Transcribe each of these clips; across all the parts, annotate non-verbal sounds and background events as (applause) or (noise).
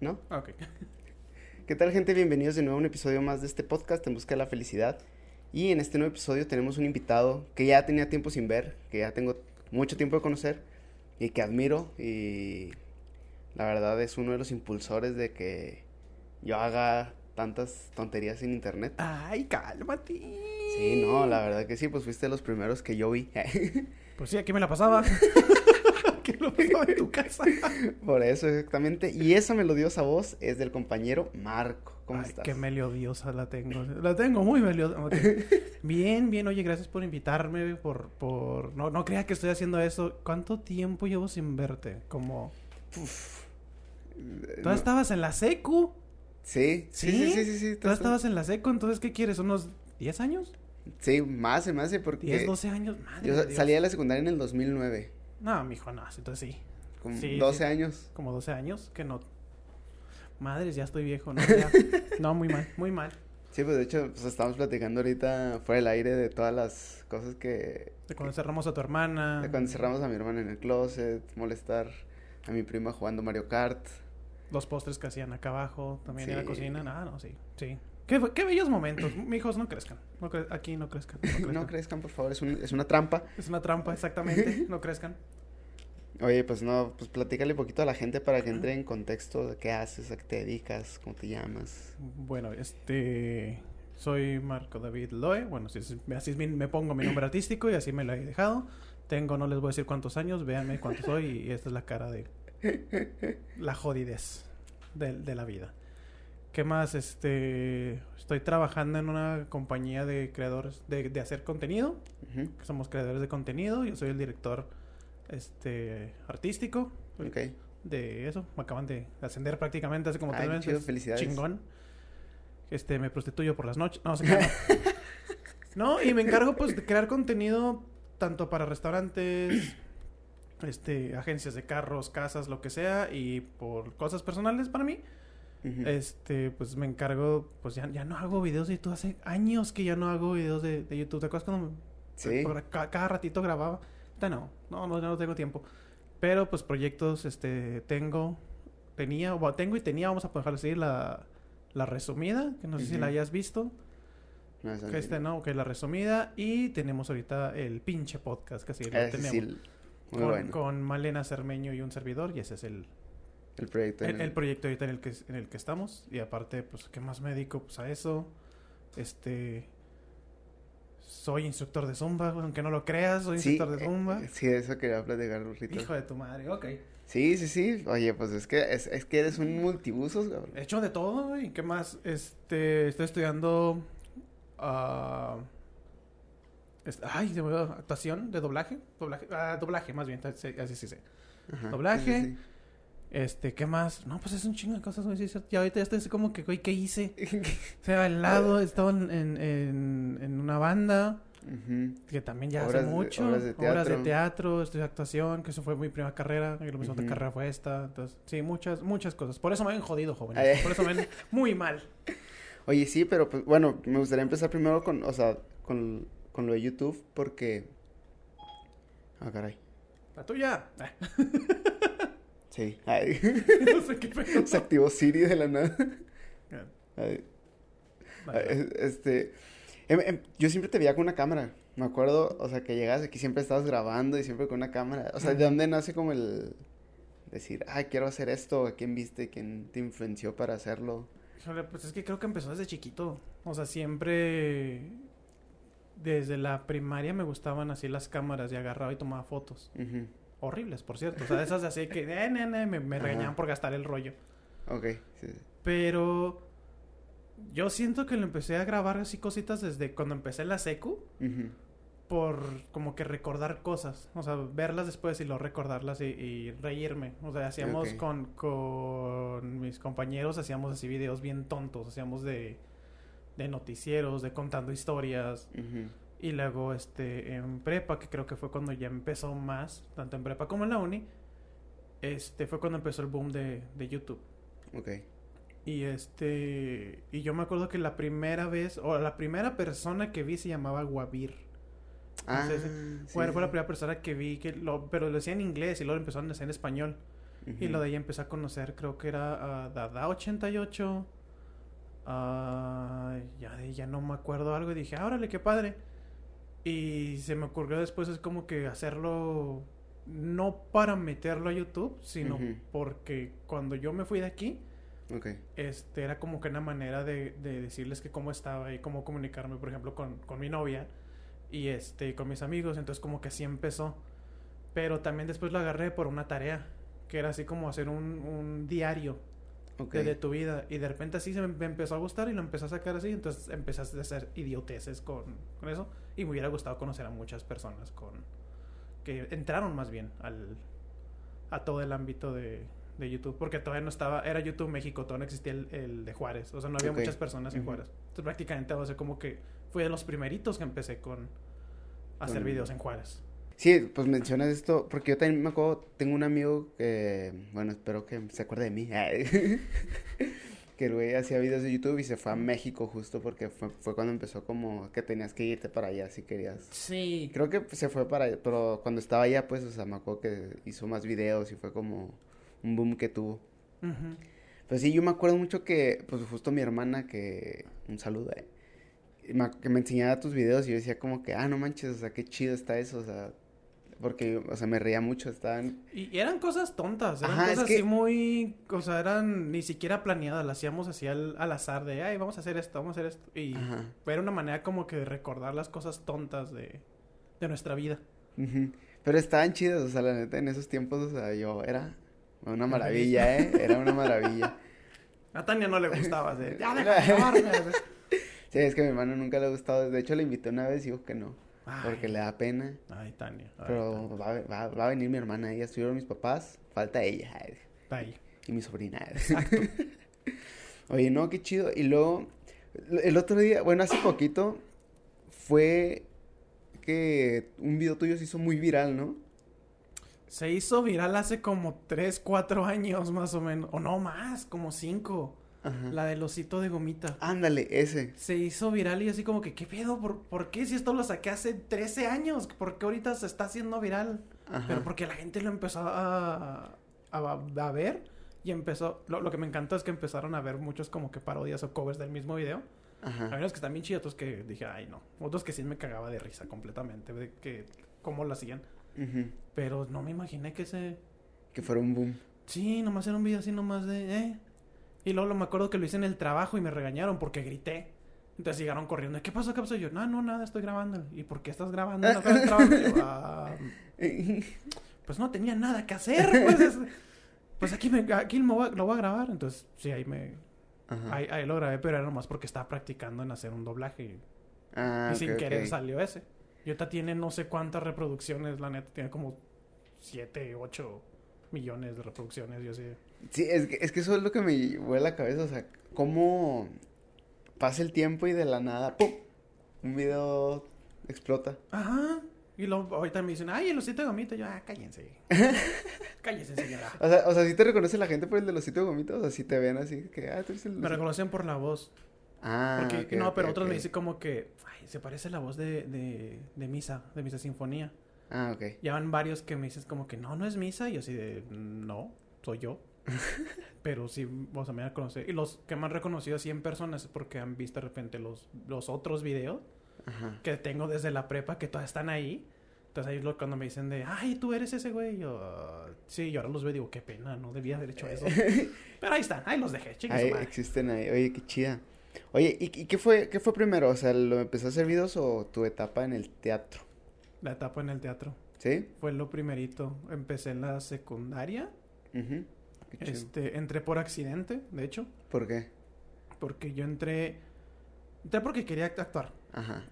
¿no? Ok. (laughs) ¿Qué tal gente? Bienvenidos de nuevo a un episodio más de este podcast en busca de la felicidad. Y en este nuevo episodio tenemos un invitado que ya tenía tiempo sin ver, que ya tengo mucho tiempo de conocer y que admiro y la verdad es uno de los impulsores de que yo haga tantas tonterías en internet. Ay, cálmate. Sí, no, la verdad que sí, pues fuiste de los primeros que yo vi. (laughs) Pues sí, aquí me la pasaba. (laughs) ¿Qué lo pasaba en tu casa? (laughs) Por eso, exactamente. Y esa melodiosa voz es del compañero Marco. ¿Cómo Ay, estás? qué melodiosa la tengo. La tengo muy melodiosa. (laughs) Bien, bien. Oye, gracias por invitarme. Por, por... No, no crea que estoy haciendo eso. ¿Cuánto tiempo llevo sin verte? Como... ¿Tú No- estabas en la secu? Sí, sí, sí, sí, sí, sí. ¿Tú estabas en la secu? Entonces, ¿qué quieres? ¿Unos 10 años? Sí, más, se me hace porque 10, 12 años. Madre yo de sa- Dios. salí de la secundaria en el 2009, No, mijo, no. Entonces sí. con Sí, 12 sí. años. Como 12 años. Que no... Madres, ya estoy viejo. No, (laughs) ya. no muy mal. Muy mal. Sí, pues de hecho, pues estamos platicando ahorita fuera del aire de todas las cosas que... De cuando cerramos a tu hermana. De cuando encerramos a mi hermana en el closet, molestar a mi prima jugando Mario Kart. Los postres que hacían acá abajo, también en la cocina. Ah, no, sí, sí. Qué, qué bellos momentos. Mijos, no crezcan. No cre- aquí no crezcan. No crezcan. No crezcan, por favor, es, un- es una trampa. Es una trampa, exactamente. (laughs) No crezcan. Oye, pues no, pues platícale un poquito a la gente para que entre en contexto de qué haces, a qué te dedicas, cómo te llamas. Bueno, este. Soy Marco David Loe. Bueno, así es, así es mi- me pongo mi nombre artístico y así me lo he dejado. Tengo, no les voy a decir cuántos años, véanme cuánto soy y esta es la cara de la jodidez de, de la vida. ¿Qué más? Este, estoy trabajando en una compañía de creadores, de, de hacer contenido. Somos creadores de contenido. Yo soy el director este artístico de eso. Me acaban de ascender prácticamente hace como Ay, tres meses. chido, felicidades. Chingón. Este, me prostituyo por las noches. No, crean, no. (laughs) No, y me encargo pues de crear contenido tanto para restaurantes, este, agencias de carros, casas, lo que sea, y por cosas personales para mí. Este, pues me encargo, pues ya, ya no hago videos de YouTube. Hace años que ya no hago videos de, de YouTube. ¿Te acuerdas cuando me- Sí. por ca- cada ratito grababa? Ahorita no, no, no, ya no tengo tiempo. Pero pues proyectos, este, tengo, tenía, o tengo y tenía, vamos a dejar así, la, la resumida, que no sé si la hayas visto. No, Que este no, que la resumida. Y tenemos ahorita el pinche podcast, que así lo tenemos. sí, muy con, bueno. con Malena Cermeño y un servidor, y ese es el, El proyecto. en el proyecto ahorita en el que en el que estamos y aparte pues qué más me dedico pues a eso este soy instructor de zumba aunque no lo creas soy Sí, instructor de zumba eh, sí, eso quería platicar un ratito. hijo de tu madre ok Sí, sí, sí. Oye, pues es que, es, es que eres un multibusos, cabrón. he hecho de todo güey qué más este estoy estudiando est- ay se me olvidó, actuación de doblaje doblaje ah, doblaje más bien así así sí sé Ajá, Doblaje. sí, sí, este qué más no pues es un chingo de cosas güey sí es cierto. y ahorita ya estoy así como que güey qué hice. (laughs) O sea, al lado estaba en, en, en- en una banda que también ya Obras hace de- mucho. obras de Obras de teatro. teatro, estudié actuación, que eso fue mi primera carrera. Y mi segunda Ujú. carrera fue esta. Entonces, sí, muchas, muchas cosas. Por eso me ven jodido, jóvenes. Ay. Por eso me ven (laughs) muy mal. Oye, sí, pero pues bueno, me gustaría empezar primero con, o sea, con, con lo de YouTube porque... Ah, caray. La tuya. (laughs) Sí. Ay. (laughs) no sé qué pedo. (laughs) Se activó Siri de la nada. Ay, ay, Este... em, em, yo siempre te veía con una cámara. Me acuerdo, o sea, que llegas aquí siempre estabas grabando y siempre con una cámara. O sea, ¿de dónde nace como el decir, ah, quiero hacer esto? ¿A quién viste? ¿Quién te influenció para hacerlo? Pues es que creo que empezó desde chiquito. O sea, siempre. Desde la primaria me gustaban así las cámaras y agarraba y tomaba fotos. Ujú. Horribles, por cierto. O sea, esas así que eh, ne, ne, me, regañaban por gastar el rollo. Ok, sí. sí. Pero yo siento que lo empecé a grabar así cositas desde cuando empecé la secu por como que recordar cosas, o sea, verlas después y luego recordarlas y, y reírme. O sea, hacíamos con, con mis compañeros, hacíamos así videos bien tontos, hacíamos de, de noticieros, de contando historias. Ujú. Y luego este en prepa, que creo que fue cuando ya empezó más, tanto en prepa como en la uni, este fue cuando empezó el boom de, de YouTube. Ok. Y este. Y yo me acuerdo que la primera vez, o la primera persona que vi se llamaba Guavir. Ah, Entonces, sí, Fue, fue la primera persona que vi, que lo, pero lo decía en inglés y luego lo empezaron a decir en español. Y lo de ahí empecé a conocer, creo que era a Dada88. ah, ya, ya no me acuerdo algo y dije, "Ah, órale, qué padre. Y se me ocurrió después es como que hacerlo no para meterlo a YouTube, sino porque cuando yo me fui de aquí, este era como que una manera de, de decirles que cómo estaba y cómo comunicarme, por ejemplo, con, con mi novia y este con mis amigos. Entonces como que así empezó. Pero también después lo agarré por una tarea, que era así como hacer un, un diario de, de tu vida. Y de repente así se me, me empezó a gustar y lo empecé a sacar así. Entonces empezaste a hacer idioteces con, con eso. Y me hubiera gustado conocer a muchas personas con que entraron más bien al, a todo el ámbito de, de YouTube. Porque todavía no estaba, era YouTube México, todavía no existía el, el de Juárez. O sea, no había muchas personas en. Juárez. Entonces prácticamente, o sea, como que fue de los primeritos que empecé con a hacer Con- videos en Juárez. Sí, pues mencionas esto, porque yo también me acuerdo, tengo un amigo que, bueno, espero que se acuerde de mí, (laughs) que el güey hacía videos de YouTube y se fue a México justo porque fue, fue cuando empezó como que tenías que irte para allá si querías. Sí. Creo que se fue para allá, pero cuando estaba allá, pues, o sea, me acuerdo que hizo más videos y fue como un boom que tuvo. Ujú. Pues sí, yo me acuerdo mucho que, pues justo mi hermana, que, un saludo, eh, me- que me enseñaba tus videos y yo decía como que, ah, no manches, o sea, qué chido está eso, o sea, porque, o sea, me reía mucho, estaban, Y eran cosas tontas, eran Ajá, es cosas que- así muy, o sea, eran ni siquiera planeadas, las hacíamos así al, al azar de, ay, vamos a hacer esto, vamos a hacer esto. Y ajá, era una manera como que de recordar las cosas tontas de, de nuestra vida. pero estaban chidos, o sea, la neta, en esos tiempos, o sea, yo era una maravilla, eh, era una maravilla. (laughs) A Tania no le gustaba, así, ya deja de (laughs) grabarme", así. Sí, es que a mi hermano nunca le ha gustado, de hecho le invité una vez y dijo que no, Ay, porque le da pena, Ay, Tania. ay, pero va, a- va, va a venir mi hermana, ya estuvieron mis papás, falta ella, Tania. Ahí. y mi sobrina. Exacto. (laughs) Oye, no, qué chido. Y luego, el otro día, bueno, hace poquito, fue que un video tuyo se hizo muy viral, ¿no? Se hizo viral hace como 3, 4 años más o menos, o no más, como 5. Ajá. La del osito de gomita. Ándale, ese. Se hizo viral y así como que, ¿qué pedo? ¿Por, por qué si esto lo saqué hace 13 años? ¿Por qué ahorita se está haciendo viral? Ajá. Pero porque la gente lo empezó a, a, a ver y empezó... Lo, lo que me encantó es que empezaron a ver muchos como que parodias o covers del mismo video. Ajá. Hay unos que están bien chidos, otros que dije, ay no. Otros que sí me cagaba de risa completamente, de que cómo lo hacían. Ujú. Pero no me imaginé que ese... Que fuera un boom. Sí, nomás era un video así nomás de... Eh. Y luego lo- me acuerdo que lo hice en el trabajo y me regañaron porque grité. Entonces llegaron corriendo. ¿Qué pasó? ¿Qué pasó? Y yo, no, no, nada, estoy grabando. ¿Y por qué estás grabando? ¿No estás grabando? Y yo, (laughs) "Ah, pues no tenía nada que hacer. Pues, es- pues aquí, me, aquí lo, voy a, lo voy a grabar. Entonces, sí, ahí me... Ahí, ahí lo grabé, pero era nomás porque estaba practicando en hacer un doblaje. Y, Ah, y sin querer salió ese. Y ahorita tiene no sé cuántas reproducciones, la neta. Tiene como 7, 8 millones de reproducciones. Yo sé. Sí, es que, es que eso es lo que me vuela la cabeza, o sea, cómo pasa el tiempo y de la nada, ¡pum! Un video explota. Ajá. Y luego ahorita me dicen, ay, el osito de gomita. Yo, ah, cállense. (laughs) cállense, señora. O sea, o sea, ¿sí te reconoce la gente por el de los sitios gomitos? O sea, si te ven así, que, ah, tú eres el... Me reconocen por la voz. Ah, Porque, no, pero otros me dicen como que, ay, se parece la voz de, de, de Misa, de Misa Sinfonía. Ah, ok. Ya van varios que me dicen como que, no, no es Misa. Y yo así de, no, soy yo. (laughs) pero sí, o sea, me conocer. Y los que me han reconocido así en personas es porque han visto de repente los, los otros videos Ajá. que tengo desde la prepa que todavía están ahí. Entonces ahí es cuando me dicen de, ay, tú eres ese güey. Yo, "Ah, sí, yo ahora los veo y digo, qué pena, no debía haber hecho eso. (laughs) Pero ahí están, ahí los dejé, su Ahí existen ahí. Oye, qué chida. Oye, ¿y, y qué fue qué fue primero? O sea, ¿lo empezó a hacer videos o tu etapa en el teatro? La etapa en el teatro. ¿Sí? Fue lo primerito. Empecé en la secundaria. Ujú. Qué. Este, entré por accidente, de hecho. ¿Por qué? Porque yo entré. Entré porque quería act- actuar. Ajá.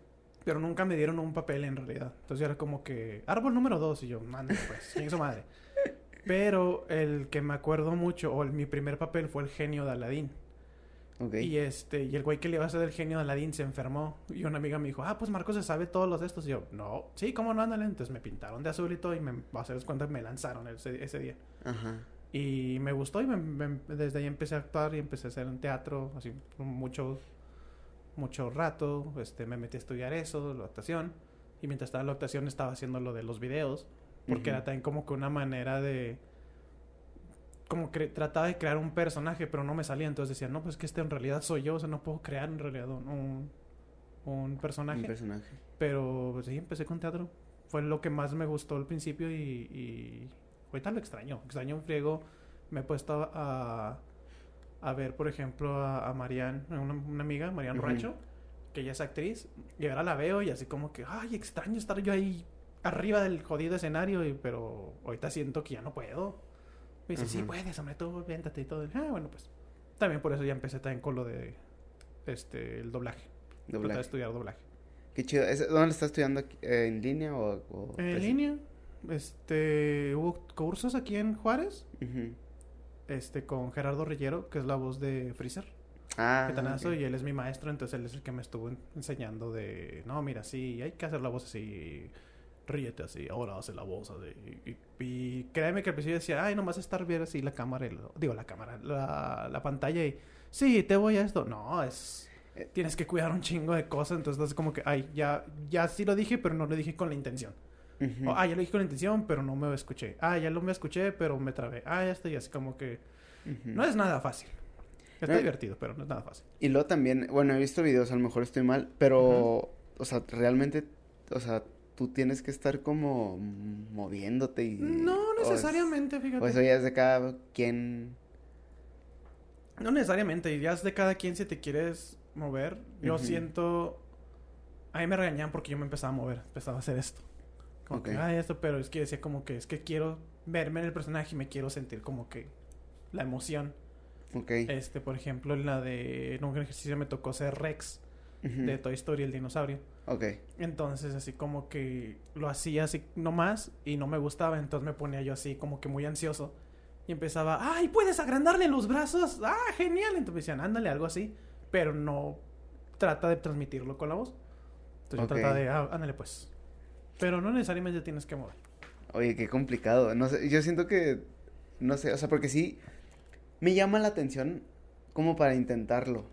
Pero nunca me dieron un papel en realidad. Entonces era como que. Árbol número dos. Y yo, mande pues, chingue su madre. (laughs) Pero el que me acuerdo mucho, o el- mi primer papel fue el genio de Aladín. Ok. Y este, y el güey que le iba a hacer el genio de Aladín se enfermó. Y una amiga me dijo, ah, pues Marcos se sabe todos los de estos. Y yo, no, sí, ¿cómo no? Ándale. Entonces me pintaron de azul y todo. Y me, a hacer cuenta, me lanzaron ese, ese día. Ajá. Y me gustó y me- me- desde ahí empecé a actuar y empecé a hacer en teatro, así mucho, mucho rato. Este, me metí a estudiar eso, la actuación. Y mientras estaba en la actuación estaba haciendo lo de los videos. Porque era también como que una manera de... como que trataba de crear un personaje, pero no me salía. Entonces decía, no, pues que este en realidad soy yo. O sea, no puedo crear en realidad un, un personaje. Un personaje. Pero pues, sí, empecé con teatro. Fue lo que más me gustó al principio y, y ahorita lo extraño. Extraño un friego. Me he puesto a, a ver, por ejemplo, a, a Marianne, una, una amiga, Marianne Ujú. Rancho, que ella es actriz. Y ahora la veo y así como que, ay, extraño estar yo ahí arriba del jodido escenario. Y, pero ahorita siento que ya no puedo. Me dice, sí puedes, hombre, tú, véntate y todo. Ah, bueno, pues. También por eso ya empecé también con lo de este el doblaje. Tratar de Doblaje. estudiar doblaje. Qué chido. ¿Es- ¿Dónde estás estudiando? ¿En línea o...? o En línea, este, hubo cursos aquí en Juárez, este, con Gerardo Rillero, que es la voz de Freezer, Ah, y él es mi maestro, entonces él es el que me estuvo en- enseñando de, no, mira, sí, hay que hacer la voz así, ríete así, ahora hace la voz así, y, y- y créeme que al principio decía, ay, nomás estar bien así la cámara, lo- digo, la cámara, la, la pantalla, y, sí, te voy a esto, no, es... Eh. Tienes que cuidar un chingo de cosas, entonces es como que, ay, ya, ya sí lo dije, pero no lo dije con la intención. Ujú. O, ah, ya lo dije con intención, pero no me escuché. Ah, ya lo me escuché, pero me trabé. Ah, esto y así como que... No es nada fácil. Está No. divertido, pero no es nada fácil. Y luego también, bueno, he visto videos, a lo mejor estoy mal, pero, o sea, realmente, o sea, tú tienes que estar como moviéndote y... No o es- necesariamente, fíjate. O eso ya es de cada quien... No necesariamente. Ya es de cada quien si te quieres mover. Yo siento... A mí me regañaban porque yo me empezaba a mover. Empezaba a hacer esto. Como que, ay, esto, pero es que decía como que es que quiero verme en el personaje y me quiero sentir como que la emoción. Ok. Este, por ejemplo, en la de... En un ejercicio me tocó ser Rex de Toy Story, el dinosaurio. Ok. Entonces, así como que lo hacía así nomás y no me gustaba. Entonces me ponía yo así como que muy ansioso. Y empezaba, ¡ay, puedes agrandarle los brazos! ¡Ah, genial! Entonces me decían, ándale, algo así. Pero no trata de transmitirlo con la voz. Entonces yo trata de, ah, ándale pues. Pero no necesariamente tienes que mover. Oye, qué complicado. No sé, yo siento que, no sé, o sea, porque sí me llama la atención como para intentarlo.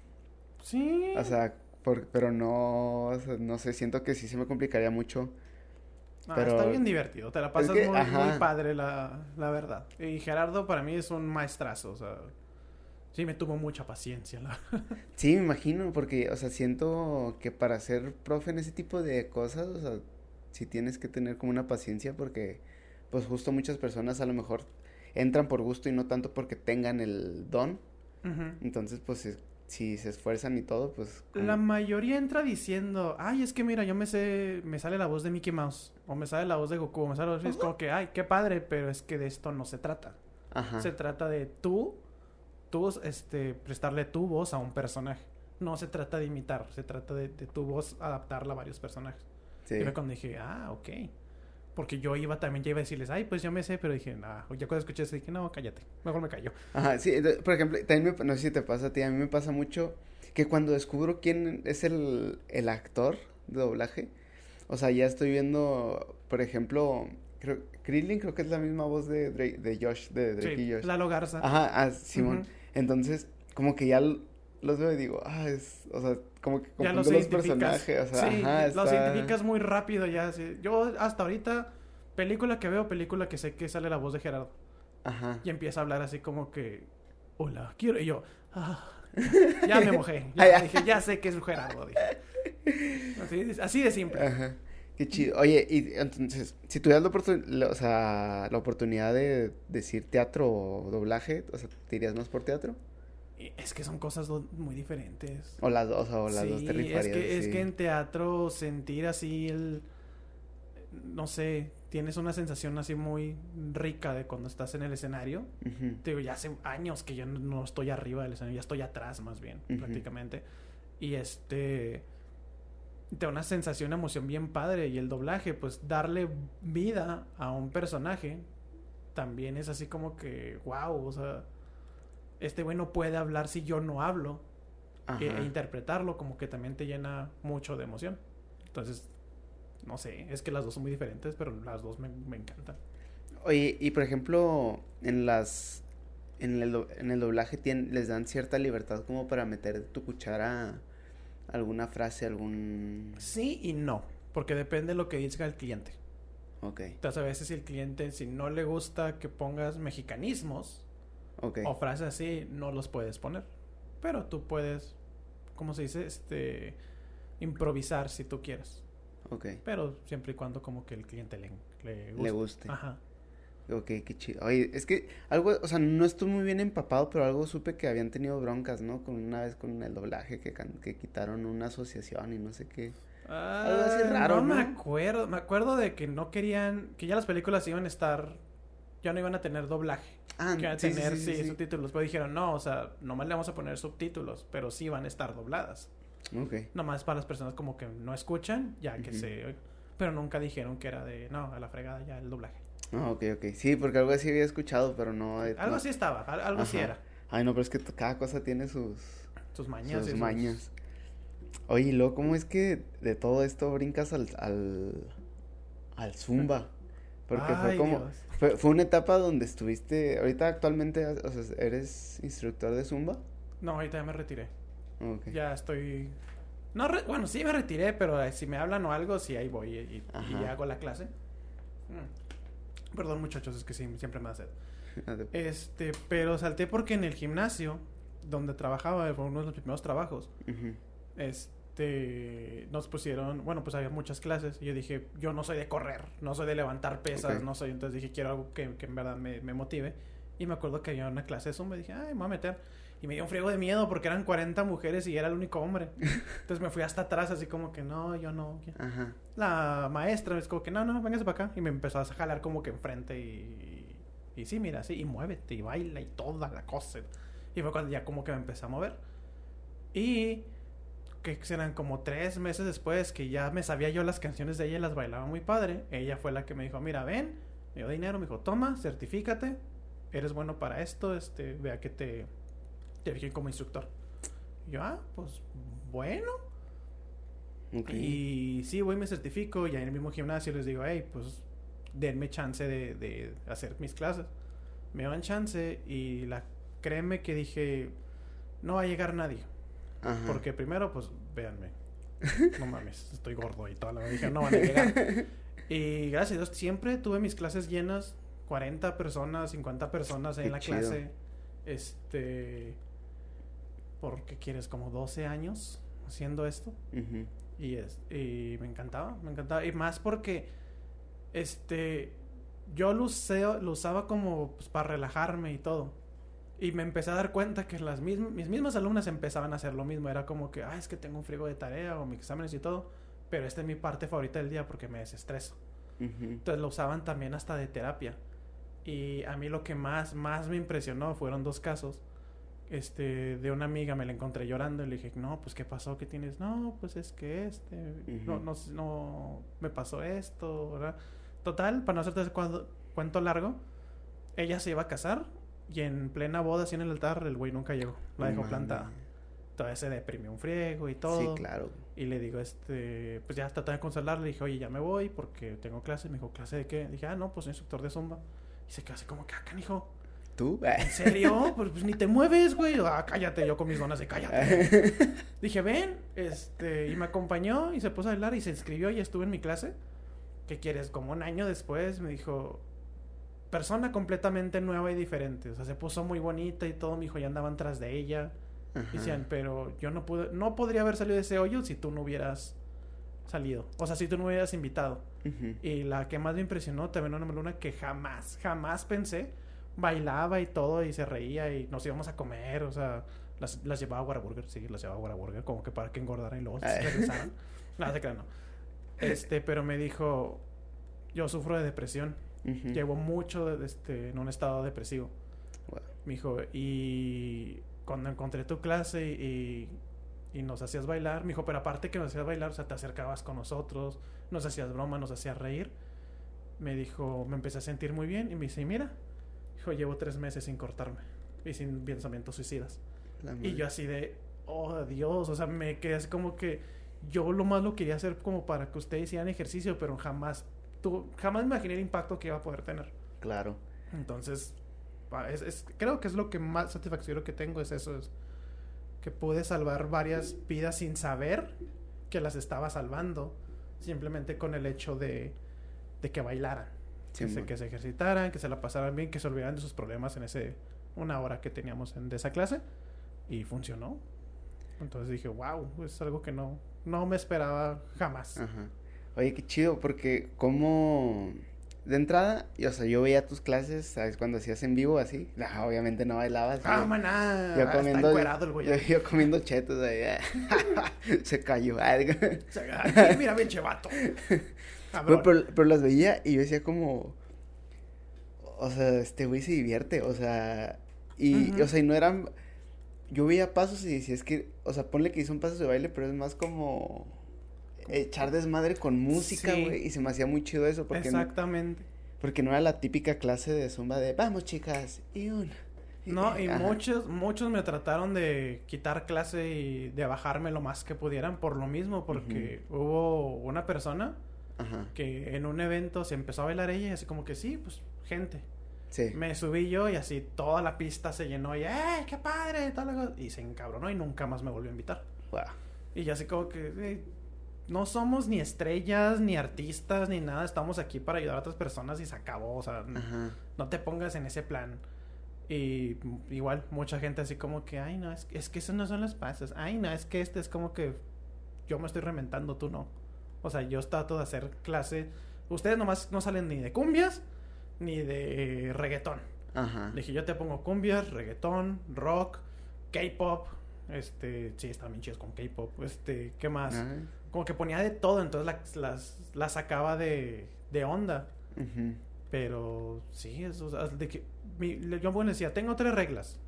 Sí. O sea, por- pero no, o sea, no sé, siento que sí se me complicaría mucho. Ah, pero- Está bien divertido. Te la pasas que, muy, padre, la, la verdad. Y Gerardo para mí es un maestrazo. O sea, sí me tuvo mucha paciencia. La... (laughs) Sí, me imagino, porque, o sea, siento que para ser profe en ese tipo de cosas, o sea, sí tienes que tener como una paciencia porque, pues justo muchas personas a lo mejor entran por gusto y no tanto porque tengan el don. Entonces, pues, es- si se esfuerzan y todo, pues... La mayoría entra diciendo, ay, es que mira, yo me sé, me sale la voz de Mickey Mouse, o me sale la voz de Goku, o me sale la voz, es como que, ay, qué padre, pero es que de esto no se trata. Ajá. Se trata de tú, tú, este, prestarle tu voz a un personaje. No se trata de imitar, se trata de, de tu voz adaptarla a varios personajes. Sí. Y fue cuando dije, ah, ok. Porque yo iba también, ya iba a decirles, ay, pues yo me sé, pero dije, nah, ya cuando escuché eso dije, no, cállate, mejor me callo. Ajá, sí, por ejemplo, también me, no sé si te pasa a ti, a mí me pasa mucho que cuando descubro quién es el, el actor de doblaje, o sea, ya estoy viendo, por ejemplo, creo, Krillin creo que es la misma voz de, Drake- de Josh, de Drake Sí, y Josh. Lalo Garza. Ajá, ah, Simón. Entonces, como que ya los veo y digo, ah, es, o sea, como que ya los personajes, o sea, sí, ajá, los está- identificas muy rápido ya. sí. Yo hasta ahorita, película que veo, película que sé que sale la voz de Gerardo. Ajá. Y empieza a hablar así como que, hola, quiero. Y yo, ah, (laughs) ya me mojé. Ya, dije, ya sé que es Gerardo. dije. Así, así de simple. Ajá. Qué chido. Oye, y entonces, si tuvieras la, oportun- la- o sea, la oportunidad de decir teatro o doblaje, o sea, ¿te irías más por teatro? Es que son cosas muy diferentes. O las dos, o las dos Sí, te rifarías, es que, es que en teatro sentir así el... No sé, tienes una sensación así muy rica de cuando estás en el escenario. Te digo, ya hace años que yo no- estoy arriba del escenario, ya estoy atrás más bien, Ujú. prácticamente. Y este... Te da una sensación, una emoción bien padre. Y el doblaje, pues darle vida a un personaje también es así como que, wow, o sea, este güey no puede hablar si yo no hablo. E, e interpretarlo como que también te llena mucho de emoción. Entonces, no sé, es que las dos son muy diferentes, pero las dos me, me encantan. Oye, y por ejemplo, en las... En el, en el doblaje les dan cierta libertad como para meter tu cuchara alguna frase, algún... Sí y no, porque depende de lo que diga el cliente. Ok. Entonces, a veces si el cliente, si no le gusta que pongas mexicanismos, O frases así no los puedes poner. Pero tú puedes, ¿cómo se dice? Este, improvisar si tú quieres. Ok. Pero siempre y cuando como que el cliente le, le guste. Le guste. Ajá. Ok, qué chido. Oye, es que algo, o sea, no estoy muy bien empapado, pero algo supe que habían tenido broncas, ¿no? Con una vez con el doblaje que, que quitaron una asociación y no sé qué. Algo así Ah, raro, no, me ¿no? acuerdo. Me acuerdo de que no querían, que ya las películas iban a estar, ya no iban a tener doblaje. Ah, que iban a sí, tener, sí, sí, subtítulos. Pero dijeron, no, o sea, nomás le vamos a poner subtítulos, pero sí van a estar dobladas. Ok. Nomás para las personas como que no escuchan, ya que Ujú. se... Pero nunca dijeron que era de, no, a la fregada ya el doblaje. Ah, ok, ok. Sí, porque algo así había escuchado, pero no. eh, Algo no. así estaba, al- algo así Ajá. era. Ay, no, pero es que cada cosa tiene sus, Sus mañas. sus mañas. Oye, luego, ¿cómo es que de todo esto brincas al, al, al Zumba? Porque fue como, Dios. Fue, fue una etapa donde estuviste, ahorita actualmente, o sea, ¿eres instructor de Zumba? No, ahorita ya me retiré. Ya estoy... No, re- bueno, sí me retiré, pero eh, si me hablan o algo, sí ahí voy y, y- hago la clase. Mm. Perdón, muchachos, es que sí, siempre me hace. (laughs) Ah, de- Este, pero salté porque en el gimnasio donde trabajaba, fue uno de los primeros trabajos, este, nos pusieron, bueno, pues había muchas clases y yo dije, yo no soy de correr, no soy de levantar pesas, no soy, entonces dije, quiero algo que, que en verdad me, me motive. Y me acuerdo que había una clase de Zumba y dije, ay, me voy a meter. Y me dio un friego de miedo porque eran 40 mujeres y era el único hombre. (laughs) Entonces me fui hasta atrás así como que no, yo no. Ajá. La maestra es como que no, no, véngase para acá. Y me empezó a jalar como que enfrente y, y sí, mira, sí, y muévete y baila y toda la cosa. Y fue cuando ya como que me empecé a mover. Y que serán como tres meses después que ya me sabía yo las canciones de ella y las bailaba muy padre. Ella fue la que me dijo, mira, ven, me dio dinero, me dijo, toma, certifícate, eres bueno para esto, este, vea que te, te fijen como instructor. Y yo, ah, pues bueno. Ok. Y sí, voy y me certifico y en el mismo gimnasio les digo, hey, pues denme chance de, de hacer mis clases. Me dan chance y la créeme que dije, no va a llegar nadie. Ajá. Porque primero, pues, véanme. (laughs) No mames, estoy gordo y todo. Dije, no van a llegar. (laughs) Y gracias a Dios, siempre tuve mis clases llenas. 40 personas, 50 personas ahí Qué en la chido. clase. Este... ¿Por qué quieres? Como 12 años haciendo esto. Y, es, y me encantaba, me encantaba. Y más porque, este, yo lo, usé- lo usaba como pues, para relajarme y todo. Y me empecé a dar cuenta que las mismas, mis mismas alumnas empezaban a hacer lo mismo. Era como que, ah, es que tengo un frigo de tarea o mis exámenes y todo. Pero esta es mi parte favorita del día porque me desestreso. Ujú. Entonces lo usaban también hasta de terapia. Y a mí lo que más, más me impresionó fueron dos casos. Este, de una amiga me la encontré llorando y le dije, no, pues, ¿qué pasó? ¿Qué tienes? No, pues es que este, no, no, no, me pasó esto, ¿verdad? Total, para no hacerte cuento largo, ella se iba a casar y en plena boda, así en el altar, el güey nunca llegó. La dejó plantada. Todavía se deprimió un friego y todo. Sí, claro. Y le digo, este, pues ya traté de consolarle. Le dije, oye, ya me voy porque tengo clase. Me dijo, ¿clase de qué? Dije, ah, no, pues soy instructor de zumba. Y se quedó así como que, ah, canijo, ¿Tú? ¿en serio? (laughs) pues, pues ni te mueves, güey. Ah, cállate, yo con mis donas de cállate. (laughs) Dije, ven, este, y me acompañó y se puso a bailar y se inscribió y estuve en mi clase. ¿Qué quieres? Como un año después me dijo, persona completamente nueva y diferente. O sea, se puso muy bonita y todo. Mi hijo ya andaban tras de ella. Ajá. Decían, pero yo no pude, no podría haber salido de ese hoyo si tú no hubieras salido. O sea, si tú no hubieras invitado. Y la que más me impresionó también una luna que jamás, jamás pensé. Bailaba y todo y se reía y nos íbamos a comer. O sea, las, las llevaba a Whataburger, sí, las llevaba a Whataburger, como que para que engordaran y luego se Ay. regresaran. no, se crean, no. Este, pero me dijo, yo sufro de depresión. Ujú. Llevo mucho de- este, en un estado depresivo. Wow. Me dijo, y cuando encontré tu clase y, y nos hacías bailar, me dijo, pero aparte que nos hacías bailar, o sea, te acercabas con nosotros, nos hacías broma, nos hacías reír. Me dijo, me empecé a sentir muy bien y me dice, mira, dijo, llevo tres meses sin cortarme y sin pensamientos suicidas. Y yo así de, oh Dios, o sea, me quedé así como que yo lo más lo quería hacer como para que ustedes hicieran ejercicio, pero jamás, tu, jamás me imaginé el impacto que iba a poder tener. Claro. Entonces, pa- es, es- creo que es lo que más satisfactorio que tengo, es eso, es que pude salvar varias vidas sin saber que las estaba salvando, simplemente con el hecho de, de que bailaran, que, se, que se ejercitaran, que se la pasaran bien, que se olvidaran de sus problemas en ese, una hora que teníamos en, de esa clase y funcionó. Entonces dije, wow, es algo que no, no me esperaba jamás. Ajá. Oye, qué chido, porque como de entrada, y, o sea, yo veía tus clases, ¿sabes? Cuando hacías en vivo así, no, (laughs) obviamente no bailabas. Ah, maná, yo comiendo, el güey. yo, yo comiendo chetos ahí, (laughs) se cayó. Ay, O sea, ay, mira, pinche vato. (laughs) Pero, pero las veía y yo decía como, o sea, este güey se divierte, o sea, y, o sea, y no eran, yo veía pasos y decía, es que, o sea, ponle que son pasos de baile, pero es más como echar desmadre con música, Sí. güey, y se me hacía muy chido eso, porque no, Exactamente. porque no era la típica clase de zumba de, vamos chicas, y un... No, y Ajá. muchos, muchos me trataron de quitar clase y de bajarme lo más que pudieran por lo mismo, porque hubo una persona Ajá, que en un evento se empezó a bailar ella y así como que sí, pues gente. sí. Me subí yo y así toda la pista se llenó y ¡eh, qué padre! y cosa. Y se encabronó y nunca más me volvió a invitar. Wow. Y ya así como que eh, no somos ni estrellas, ni artistas, ni nada. Estamos aquí para ayudar a otras personas y se acabó. O sea, Ajá. no te pongas en ese plan. Y igual, mucha gente así como que, ay, no, es, es que eso no son los pasos. Ay, no, es que este es como que yo me estoy reventando, tú no. O sea, yo trato de hacer clase. Ustedes nomás no salen ni de cumbias ni de reggaetón. Ajá. Dije, yo te pongo cumbias, reggaetón, rock, K-pop. Este, sí, están bien chidos con K-pop. Este, ¿qué más? Ajá. Como que ponía de todo, entonces las, las, las sacaba de, de onda. Ujú. Pero sí, eso, o sea, de que mi- bueno, decía, tengo tres reglas.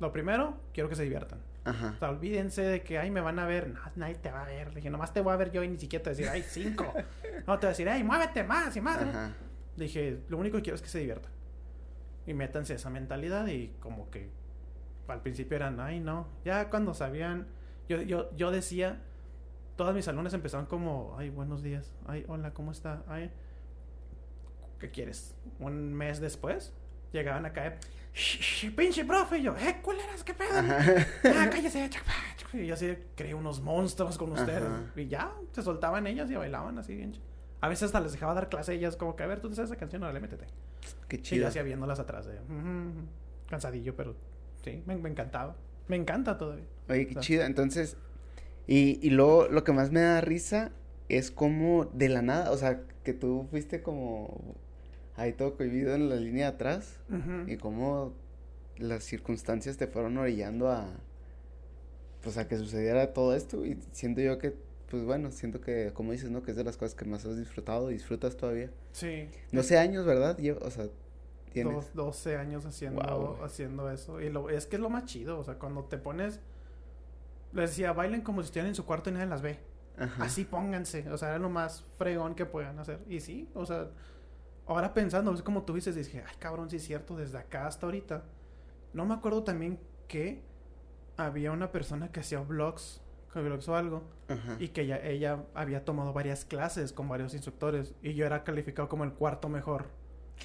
Lo primero, quiero que se diviertan. Ajá. O sea, olvídense de que, ay, me van a ver. No, nadie te va a ver. Le dije, nomás te voy a ver yo y ni siquiera te voy a decir, ay, cinco. (laughs) No, te voy a decir, ay, muévete más y más. Ajá. Le dije, lo único que quiero es que se diviertan. Y métanse esa mentalidad y como que al principio eran, ay, no. Ya cuando sabían, yo, yo, yo decía, todas mis alumnas empezaron como, ay, buenos días. Ay, hola, ¿cómo está? Ay, ¿qué quieres? Un mes después llegaban a caer, "Shh, shh, pinche profe. Y yo, eh, culeras, qué pedo. Ah, (laughs) cállese. Y yo así creé unos monstruos con ustedes. Ajá. Y ya, se soltaban ellas y bailaban así bien. A veces hasta les dejaba dar clase a ellas, como que, a ver, tú te sabes esa canción, ahora le métete. Qué Y yo chido. hacía viéndolas atrás cansadillo, pero sí, me, me encantaba. Me encanta todavía. Oye, qué O sea. chido. Entonces, y, y luego lo que más me da risa es como de la nada, o sea, que tú fuiste como ahí todo cohibido en la línea de atrás y cómo las circunstancias te fueron orillando a, pues a que sucediera todo esto y siento yo que, pues bueno, siento que, como dices, ¿no? Que es de las cosas que más has disfrutado y disfrutas todavía. Sí. 12 años, ¿verdad? Yo, o sea, tienes... Dos- 12 años haciendo, haciendo eso. Y lo, es que es lo más chido. O sea, cuando te pones. Les decía, bailen como si estuvieran en su cuarto y nadie las ve. Ajá. Así pónganse. O sea, era lo más fregón que puedan hacer. Y sí, o sea, ahora pensando, es como tú dices, dije, ay cabrón, sí es cierto, desde acá hasta ahorita. No me acuerdo también que había una persona que hacía vlogs, vlogs o algo, Ajá. y que ella, ella había tomado varias clases con varios instructores, y yo era calificado como el cuarto mejor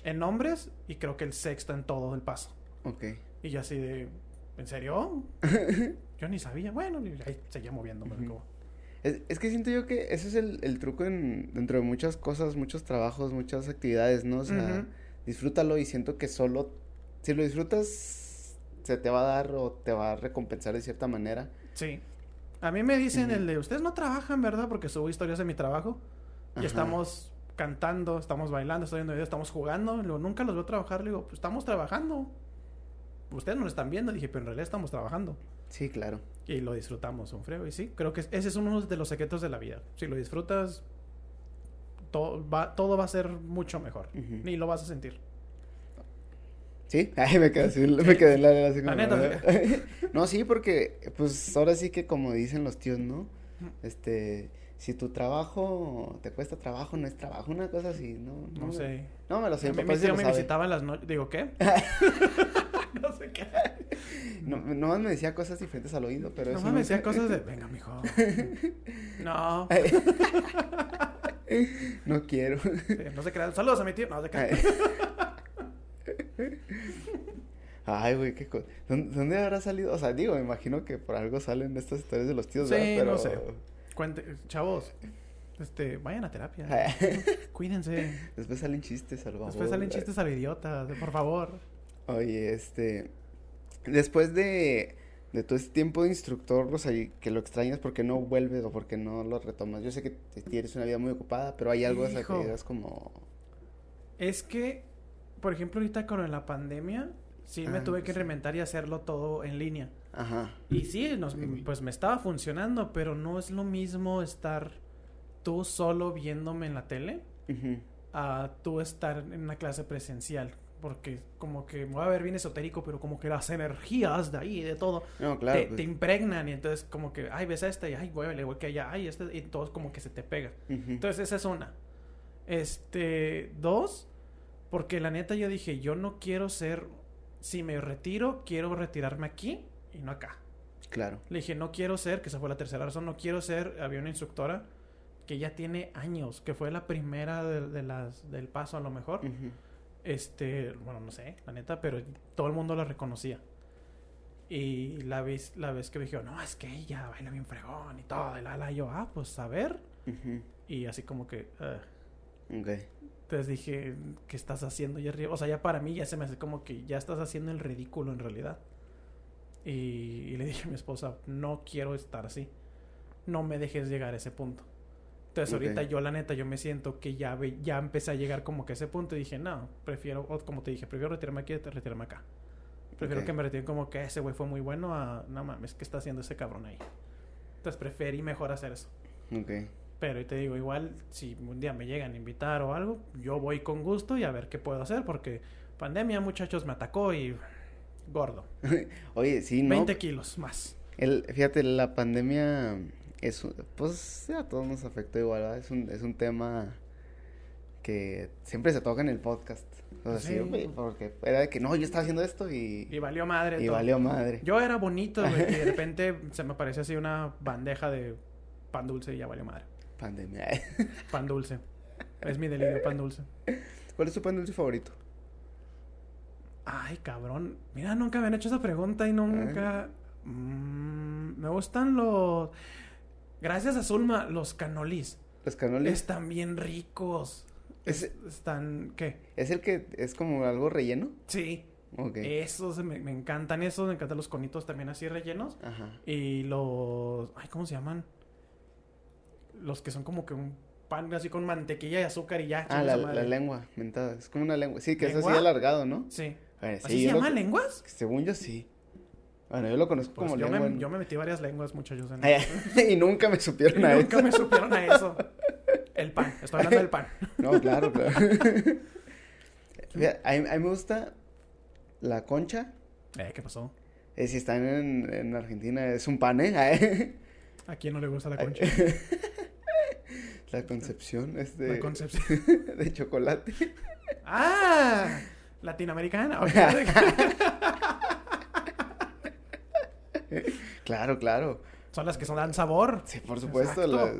en hombres, y creo que el sexto en todo el paso. Ok. Y yo así de, ¿en serio? (laughs) Yo ni sabía. Bueno, y ahí seguía moviéndome. Es, es que siento yo que ese es el, el truco en, dentro de muchas cosas, muchos trabajos, muchas actividades, ¿no? O sea, disfrútalo y siento que solo, si lo disfrutas, se te va a dar o te va a recompensar de cierta manera. Sí. A mí me dicen el de, ustedes no trabajan, ¿verdad? Porque subo historias de mi trabajo. Y Ajá. estamos cantando, estamos bailando, estoy viendo videos, estamos jugando. Nunca los veo trabajar. Le digo, pues estamos trabajando. Ustedes no lo están viendo. Dije, pero en realidad estamos trabajando. Sí, claro. Y lo disfrutamos un frego. Y sí, creo que ese es uno de los secretos de la vida. Si lo disfrutas, todo va, todo va a ser mucho mejor. Ni lo vas a sentir. Sí, (laughs) ay, me quedé me quedé en la, La neta, (laughs) No, sí, porque, pues, ahora sí que como dicen los tíos, ¿no? Este, si tu trabajo te cuesta trabajo, no es trabajo, una cosa así, ¿no? No sé. No me lo sé, a mí mi tío me sabe. visitaba en las noches. Digo, ¿qué? (laughs) no sé qué. No, nomás me decía cosas diferentes al oído, pero No eso me decía cosas de, venga, mijo. no. (laughs) No quiero. Sí, no se crean. Saludos a mi tío. No se crean. (laughs) Ay, güey, qué cosa. ¿Dónde, habrá salido? O sea, digo, me imagino que por algo salen estas historias de los tíos, Sí, ¿verdad? Pero... no sé. Cuente, chavos, este, vayan a terapia. (laughs) Cuídense. Después salen chistes, al Después salen chistes a lo idiota. Por favor. Oye, este. Después de, de todo este tiempo de instructor, o sea, que lo extrañas porque no vuelves o porque no lo retomas. Yo sé que tienes una vida muy ocupada, pero hay algo de que digas como. Es que, por ejemplo, ahorita con la pandemia, sí me Ah, tuve pues que sí. reinventar y hacerlo todo en línea. Ajá. Y sí, nos- pues me estaba funcionando, pero no es lo mismo estar tú solo viéndome en la tele ujú, a tú estar en una clase presencial. Porque como que me voy a ver bien esotérico, pero como que las energías de ahí, de todo, No, claro. te, pues, te impregnan. Y entonces como que, ay, ves a este, y ay, voy, le voy que allá, ay, este, y todo como que se te pega. ujú, Entonces esa es una. Este, dos, porque la neta yo dije, yo no quiero ser, si me retiro, quiero retirarme aquí y no acá. Claro. Le dije, no quiero ser, que esa fue la tercera razón, no quiero ser, había una instructora que ya tiene años, que fue la primera de, de las, del paso a lo mejor. ujú, Este, bueno, no sé, la neta, pero todo el mundo la reconocía. Y la vez, la vez que me dijo, no, es que ella baila bien fregón y todo, y la, la, y yo, ah, pues a ver. Y así como que, "Ugh". Ok. Entonces dije, ¿qué estás haciendo ya arriba? O sea, ya para mí ya se me hace como que ya estás haciendo el ridículo en realidad. Y, y le dije a mi esposa, no quiero estar así. No me dejes llegar a ese punto. Entonces ahorita yo la neta, yo me siento que ya, ve- ya empecé a llegar como que a ese punto y dije, no, prefiero, o como te dije, prefiero retirarme aquí que retirarme acá. Prefiero que me retiren como que ese güey fue muy bueno a, no mames, ¿qué está haciendo ese cabrón ahí? Entonces preferí mejor hacer eso. Ok. Pero y te digo, igual, si un día me llegan a invitar o algo, yo voy con gusto y a ver qué puedo hacer, porque pandemia, muchachos, me atacó y gordo. (laughs) Oye, sí, no. 20 kilos más. El, fíjate, la pandemia es pues a todos nos afectó igual, ¿verdad? Es un, es un tema que siempre se toca en el podcast. O sea, sí, Sí. güey, porque era de que no, yo estaba haciendo esto y, Y valió madre. y todo. valió madre. Yo era bonito, güey, y de (laughs) repente se me apareció así una bandeja de pan dulce y ya valió madre. Pandemia. (laughs) Pan dulce. Es mi delirio, pan dulce. ¿Cuál es tu pan dulce favorito? Ay, cabrón. Mira, nunca me han hecho esa pregunta y nunca. Mm, me gustan los. Gracias a Zulma, los canolis. Los canolis. Están bien ricos. Es- Es- están. ¿Qué? ¿Es el que es como algo relleno? Sí. Ok. Esos me, me encantan esos. Me encantan los conitos también así rellenos. Ajá. Y los. Ay, ¿cómo se llaman? Los que son como que un pan así con mantequilla y azúcar y ya. Ah, la, lengua, mentada. Es como una lengua. Sí, que es así ¿Lengua? alargado, ¿no? Sí. ¿Así sí, se yo lo- llaman lenguas? Según yo sí. Bueno, yo lo conozco Pues como yo, lengua. me, yo me metí varias lenguas, muchachos. En Ay, y nunca me supieron Y a nunca eso. me supieron a eso. El pan, estoy hablando del pan. (laughs) No, claro, claro. (laughs) A, mí, me gusta la concha. Eh, ¿qué pasó? Eh, si están en, en Argentina, es un pan, ¿eh? (laughs) ¿A quién no le gusta la concha? la concepción es de, La concepción. de chocolate. ¡Ah! Latinoamericana. ok. (laughs) Claro, claro. Son las que son, dan sabor. Sí, por supuesto. La-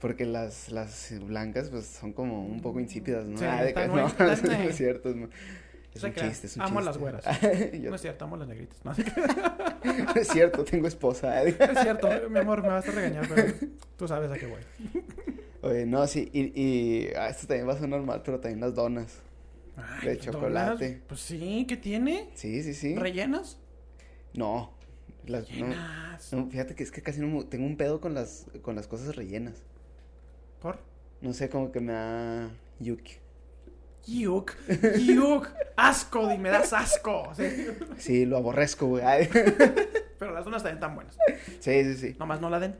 porque las, las blancas, pues, son como un poco insípidas, ¿no? Sí, Ah, de que- (laughs) están no, no eh. es cierto. Es, un chiste, es un Amo chiste. las güeras. (laughs) Yo- No es cierto, amo las negritas. No, es cierto, tengo esposa. es cierto, mi amor, me vas a regañar, pero tú sabes a qué voy. Oye, no, sí, y, y ah, esto también va a sonar mal, pero también las donas. Ay, De donas, chocolate. Pues sí, ¿qué tiene? Sí, sí, sí. ¿Rellenas? No, las, no, fíjate que es que casi no me- tengo un pedo con las, con las cosas rellenas. ¿Por? No sé, como que me da yuki. Yuk, yuk, asco, y me das asco. Sí. Sí, lo aborrezco, güey. (laughs) Pero las donas también están buenas. Sí, sí, sí. Nomás no la den.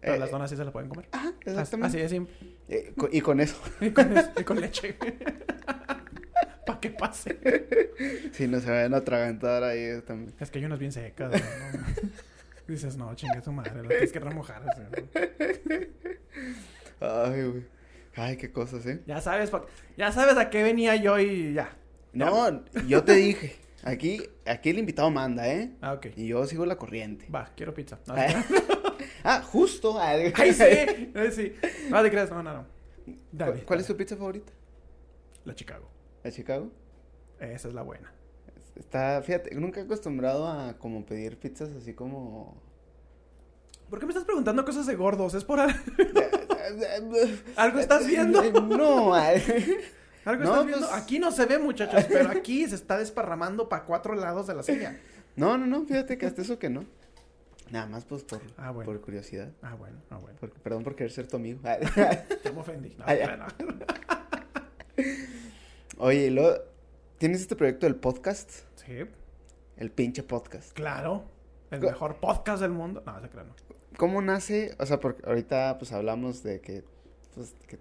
Pero Eh, las donas sí se las pueden comer. Ajá, exactamente. Así de simple. Eh, y con eso. Y con, es- y con leche. (laughs) Para que pase. (laughs) Sí, no se vayan a atragantar ahí también. Es que hay unas bien secas. ¿no? (laughs) Dices, no, chingue tu madre, la tienes que remojar. (laughs) Ay, güey. Ay, qué cosas, ¿eh? Ya sabes, ya sabes a qué venía yo y ya. No, yo te dije. Aquí, aquí el invitado manda, ¿eh? Ah, ok. Y yo sigo la corriente. Va, quiero pizza. No, Ah, justo. Ay, sí. Sí. No te creas, no, no, no. Dale, ¿Cuál, es tu pizza favorita? La Chicago. ¿La Chicago? Esa es la buena. Está, fíjate, nunca he acostumbrado a como pedir pizzas así como... ¿Por qué me estás preguntando cosas de gordos? ¿Es por (laughs) al- algo estás viendo? No. Algo No, estás viendo. pues- Aquí no se ve, muchachos, pero aquí se está desparramando para cuatro lados de la silla. No, no, no, fíjate que hasta eso que no. Nada más pues por, Ah, bueno. por curiosidad. Ah, bueno, ah, bueno. Por- perdón por querer ser tu amigo. Ya me ofendí. No, Ah, no. (laughs) Oye, y luego, ¿tienes este proyecto del podcast? Sí, El pinche podcast. claro. El mejor podcast del mundo. No, se crean, no. ¿Cómo nace? O sea, porque ahorita pues hablamos de que, pues, que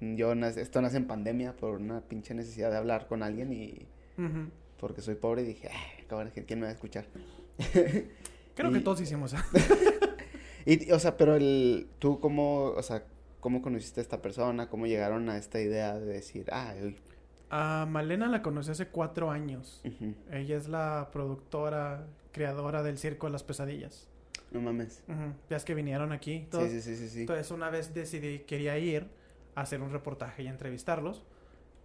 yo, nac- esto nace en pandemia por una pinche necesidad de hablar con alguien y porque soy pobre y dije, ay, cabrón, ¿quién me va a escuchar? (laughs) Creo Y- que todos hicimos eso. (laughs) Y, o sea, pero el, tú cómo, o sea, ¿cómo conociste a esta persona? ¿Cómo llegaron a esta idea de decir, ah, uy, A Malena la conocí hace cuatro años. Ella es la productora, creadora del Circo de las Pesadillas. no mames? Ujú. Ya es que vinieron aquí. Sí, sí, sí, sí, sí. Entonces una vez decidí, quería ir a hacer un reportaje y entrevistarlos.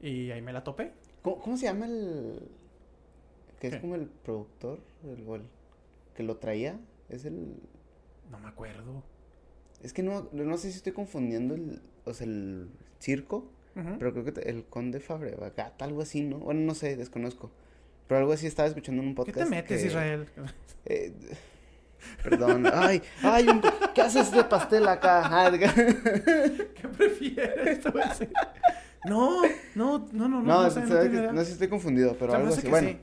Y ahí me la topé. ¿Cómo, cómo se llama el, que es como el productor, el, el que lo traía? Es el, No me acuerdo. es que no, no sé si estoy confundiendo el, o sea, el circo, Pero creo que el Conde Fabregat, algo así, ¿no? Bueno, no sé, desconozco. Pero algo así estaba escuchando en un ¿Qué podcast. te metes, que- Israel? Eh, perdón. Ay, ay, un- ¿qué haces de pastel acá? Ah, (laughs) ¿Qué prefieres? No, no, no, no, no, No, no sé, no que- no sé si estoy confundido, pero Se me algo así. Bueno, sí.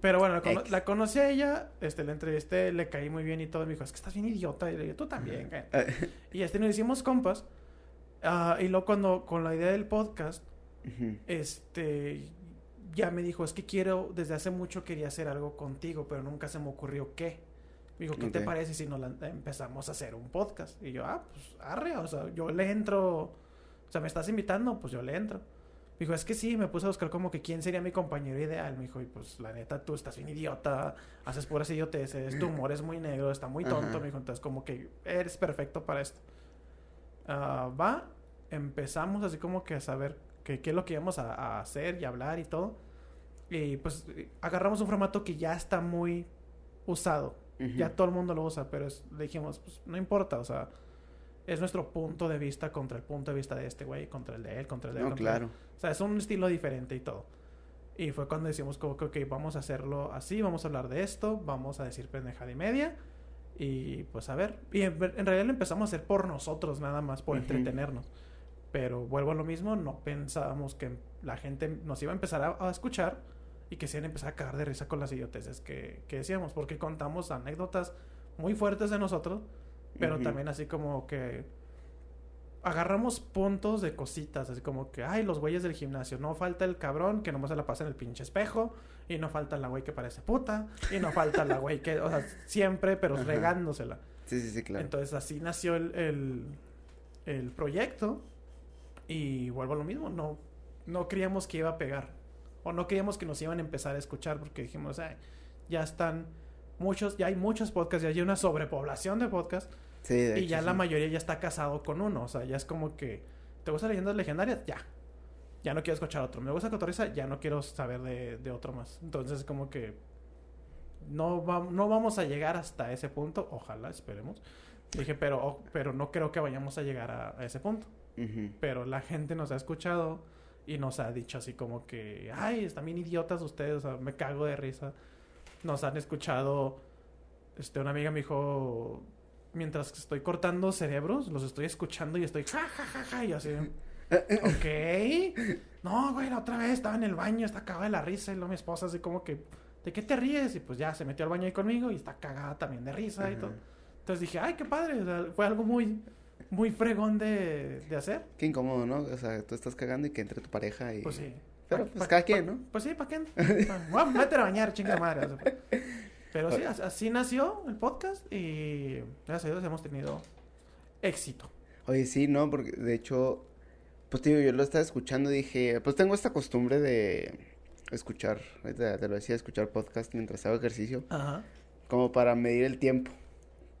Pero bueno, la, cono- X. la conocí a ella, este, la entrevisté, le caí muy bien y todo. Me dijo, es que estás bien idiota. Y le dije, tú también. güey". eh, Y este, nos hicimos compas. Ah, y luego cuando, con la idea del podcast, este, ya me dijo, es que quiero, desde hace mucho quería hacer algo contigo, pero nunca se me ocurrió qué. Me dijo, ¿qué te parece si nos la- empezamos a hacer un podcast? Y yo, ah, pues, arre, o sea, yo le entro, o sea, me estás invitando, pues yo le entro. Me dijo, es que sí, me puse a buscar como que quién sería mi compañero ideal. Me dijo, y pues la neta, tú estás bien idiota, haces puras idioteces, tu (laughs) humor es muy negro, está muy tonto. Me dijo, entonces como que eres perfecto para esto. Ah, va, empezamos así como que a saber qué es lo que íbamos a, a hacer y hablar y todo. Y pues agarramos un formato que ya está muy usado. Ya todo el mundo lo usa, pero es- dijimos, pues no importa, o sea, es nuestro punto de vista contra el punto de vista de este güey, contra el de él, contra el de él. No, contra él. claro. O sea, es un estilo diferente y todo. Y fue cuando decimos como que, ok, vamos a hacerlo así, vamos a hablar de esto, vamos a decir pendejada y media. Y pues a ver. Y en, realidad lo empezamos a hacer por nosotros nada más, por entretenernos. Pero vuelvo a lo mismo, no pensábamos que la gente nos iba a empezar a, a escuchar y que se iban a empezar a cagar de risa con las idioteces que, que decíamos, porque contamos anécdotas muy fuertes de nosotros, pero también así como que agarramos puntos de cositas, así como que, ay, los güeyes del gimnasio, no falta el cabrón que nomás se la pasa en el pinche espejo, y no falta la güey que parece puta, y no falta la güey que, o sea, siempre, pero Ajá. regándosela. Sí, sí, sí, claro. Entonces así nació el, el, el proyecto, y vuelvo a lo mismo, no, no creíamos que iba a pegar, o no creíamos que nos iban a empezar a escuchar, porque dijimos, "Ay, ya están muchos, ya hay muchos podcasts, ya hay una sobrepoblación de podcasts, sí, de y hecho, ya la mayoría ya está casado con uno. O sea, ya es como que. ¿Te gustan leyendas legendarias? Ya. Ya no quiero escuchar otro. ¿Me gusta Cotorriza? Ya no quiero saber de, de otro más. Entonces, como que. No, va- no vamos a llegar hasta ese punto. Ojalá, esperemos. Dije, pero, oh, pero no creo que vayamos a llegar a, a ese punto. Pero la gente nos ha escuchado y nos ha dicho así como que. Ay, están bien idiotas ustedes. O sea, me cago de risa. Nos han escuchado. Este, una amiga me dijo mientras estoy cortando cerebros, los estoy escuchando y estoy ja, ja, ja, ja, y así, (laughs) ok. (laughs) No, güey, la otra vez estaba en el baño, está cagada de la risa, y luego mi esposa así como que, ¿de qué te ríes? Y pues ya se metió al baño ahí conmigo y está cagada también de risa y todo. Entonces dije, ay, qué padre, o sea, fue algo muy, muy fregón de, de hacer. Qué incómodo, ¿no? O sea, tú estás cagando y que entre tu pareja y... Pues sí. Pero, Pa- pues, pa- cada pa- quien, ¿no? Pues sí, ¿para? (laughs) Bueno, métete a bañar, chinga madre. o sea, Pero sí, as- así nació el podcast y gracias a Dios hemos tenido éxito. Oye, sí, no, porque de hecho, pues digo, yo lo estaba escuchando y dije, pues tengo esta costumbre de escuchar, te lo decía, escuchar podcast mientras hago ejercicio, Ajá. como para medir el tiempo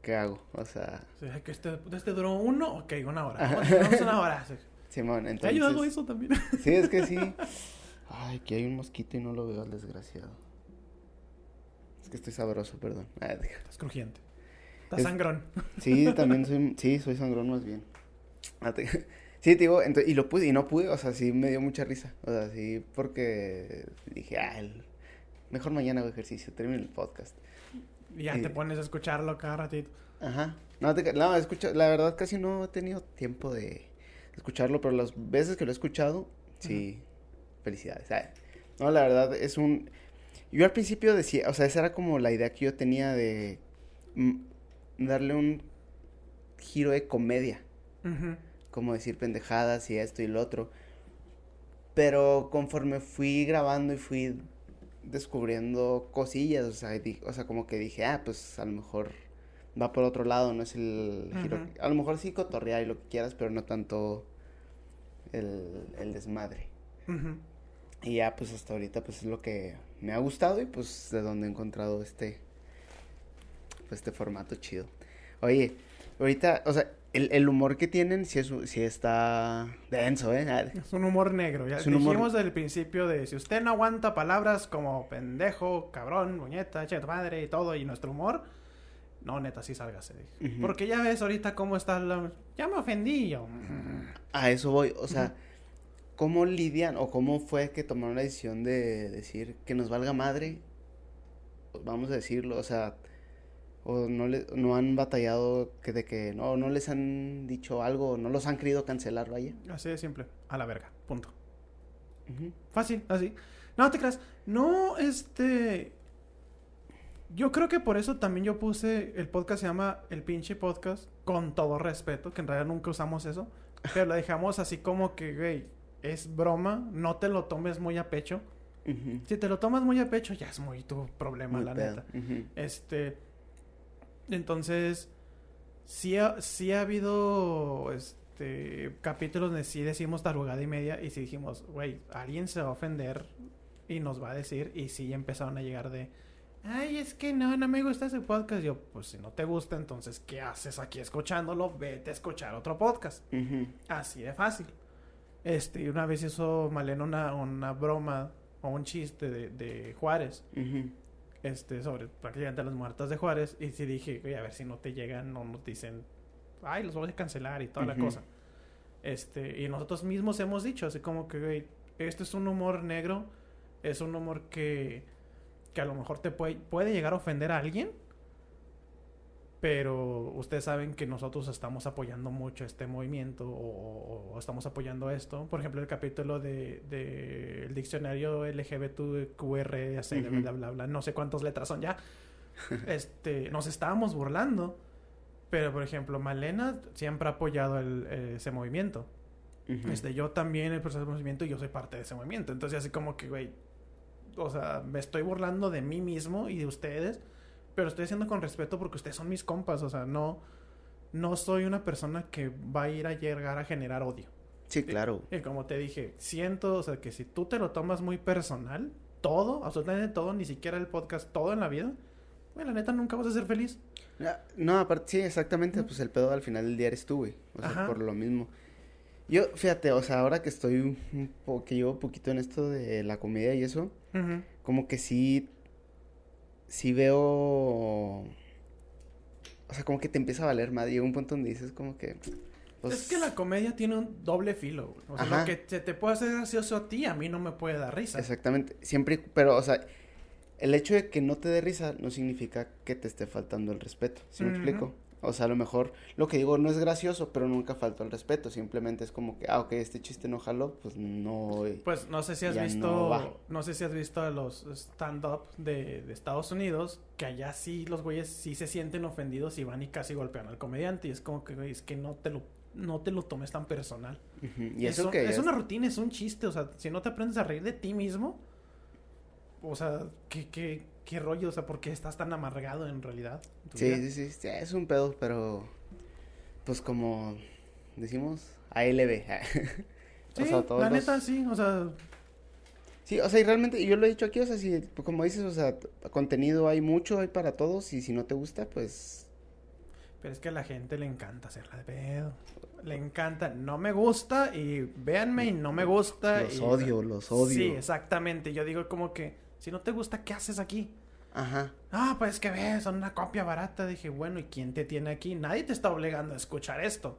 que hago, o sea, O sea, que este, este duró uno, ok, una hora. Vamos, una hora. Simón, ¿Te ha entonces... ayudado eso también? (laughs) Sí, es que sí. (laughs) Ay, aquí hay un mosquito y no lo veo al desgraciado. Es que estoy sabroso, perdón. Ah, deja. Estás crujiente. Estás Es- sangrón. Sí, también (laughs) soy, sí, soy sangrón más bien. Ah, te- Sí, te digo, y lo pude, y no pude, o sea, sí me dio mucha risa. O sea, sí, porque dije, ah, el- mejor mañana hago ejercicio, termino el podcast. Y ya Y- te pones a escucharlo cada ratito. Ajá. No, te, no, escucha, la verdad casi no he tenido tiempo de escucharlo, pero las veces que lo he escuchado, sí, felicidades. No, la verdad es un... Yo al principio decía, o sea, esa era como la idea que yo tenía de mm, darle un giro de comedia, Ujú. Como decir pendejadas y esto y lo otro. Pero conforme fui grabando y fui descubriendo cosillas, o sea, di- o sea, como que dije, ah, pues a lo mejor va por otro lado, no es el giro. A lo mejor sí cotorrear y lo que quieras, pero no tanto el, el desmadre. Y ya, pues hasta ahorita, pues es lo que me ha gustado y pues de donde he encontrado este, pues este formato chido. Oye, ahorita, o sea, el, el humor que tienen sí, es, sí está denso, ¿eh? Es un humor negro. Ya humor- dijimos desde el principio de si usted no aguanta palabras como pendejo, cabrón, muñeta, che tu madre y todo, y nuestro humor, no, neta, sí sálgase. Ujú. Porque ya ves ahorita cómo está la... Ya me ofendí yo. A eso voy, o sea. ¿cómo lidian o cómo fue que tomaron la decisión de decir que nos valga madre? Vamos a decirlo, o sea, o no, le, no han batallado que de que no, no les han dicho algo, no los han querido cancelar, vaya. Así de simple. A la verga. Punto. Fácil, así. No te creas. No, este. Yo creo que por eso también yo puse el podcast se llama El pinche podcast, con todo respeto, que en realidad nunca usamos eso, pero lo dejamos así como que, güey, es broma, no te lo tomes muy a pecho. Si te lo tomas muy a pecho, ya es muy tu problema, Muy la pedo. neta. Este. Entonces. Sí ha, sí ha habido. Este. Capítulos donde sí decimos tarugada y media. Y sí dijimos, güey, alguien se va a ofender. Y nos va a decir. Y sí empezaron a llegar de. Ay, es que no, no me gusta ese podcast. Yo, pues si no te gusta, entonces, ¿qué haces aquí escuchándolo? Vete a escuchar otro podcast. Así de fácil. Este, una vez hizo Malena una, una broma o un chiste de, de Juárez. Este, sobre prácticamente las muertas de Juárez. Y sí dije, oye, a ver si no te llegan o nos dicen, ay, los voy a cancelar y toda la Ujú. cosa. Este, y nosotros mismos hemos dicho, así como que, güey, este es un humor negro, es un humor que, que a lo mejor te puede, puede llegar a ofender a alguien. Pero ustedes saben que nosotros estamos apoyando mucho este movimiento o, o- estamos apoyando esto. Por ejemplo, el capítulo de, de el diccionario LGBTQR, así, Ujú. bla, bla, bla, no sé cuántas letras son ya. (laughs) este, nos estábamos burlando. Pero, por ejemplo, Malena siempre ha apoyado el- ese movimiento. Ujú. Este, yo también el proceso de movimiento y yo soy parte de ese movimiento. Entonces, así como que, güey, o sea, me estoy burlando de mí mismo y de ustedes, pero estoy haciendo con respeto porque ustedes son mis compas. O sea, no, no soy una persona que va a ir a llegar a generar odio. Sí, claro. Y como te dije, siento, o sea, que si tú te lo tomas muy personal, todo, absolutamente todo, ni siquiera el podcast, todo en la vida, güey, la neta nunca vas a ser feliz. Ah, No, aparte, sí, exactamente, pues el pedo al final del día eres tú, güey. O sea, Ajá. por lo mismo. Yo, fíjate, o sea, ahora que estoy un po- que llevo poquito en esto de la comedia y eso, como que sí, sí veo, o sea, como que te empieza a valer más. Llega un punto donde dices como que, pues, es que la comedia tiene un doble filo. O sea, Ajá. lo que se te puede hacer gracioso a ti, a mí no me puede dar risa. Exactamente, siempre, pero, o sea, el hecho de que no te dé risa no significa que te esté faltando el respeto, ¿sí me explico? O sea, a lo mejor lo que digo no es gracioso, pero nunca faltó el respeto, simplemente es como que, ah, ok, este chiste no jaló, pues no... Pues no sé si has visto, no sé si has visto los stand-up de, de Estados Unidos, que allá sí los güeyes sí se sienten ofendidos y van y casi golpean al comediante. Y es como que, güey, es que no te lo, no te lo tomes tan personal. Y es, eso un- que es una rutina, es un chiste. O sea, si no te aprendes a reír de ti mismo, o sea, ¿qué, qué, qué rollo? O sea, ¿por qué estás tan amargado en realidad? en Sí, sí, sí, sí, es un pedo, pero pues como decimos, ALB. Sí, (laughs) o sea, todos la los- neta sí, o sea, Sí, o sea, y realmente yo lo he dicho aquí, o sea, si como dices, o sea, contenido hay mucho, hay para todos y si no te gusta, pues Pero es que a la gente le encanta hacerla de pedo. Le encanta, no me gusta y véanme y no me gusta. los y- odio, los odio. Sí, exactamente. Yo digo como que, si no te gusta, ¿qué haces aquí? Ajá. Ah, pues que ves, son una copia barata. Dije, bueno, ¿y quién te tiene aquí? Nadie te está obligando a escuchar esto.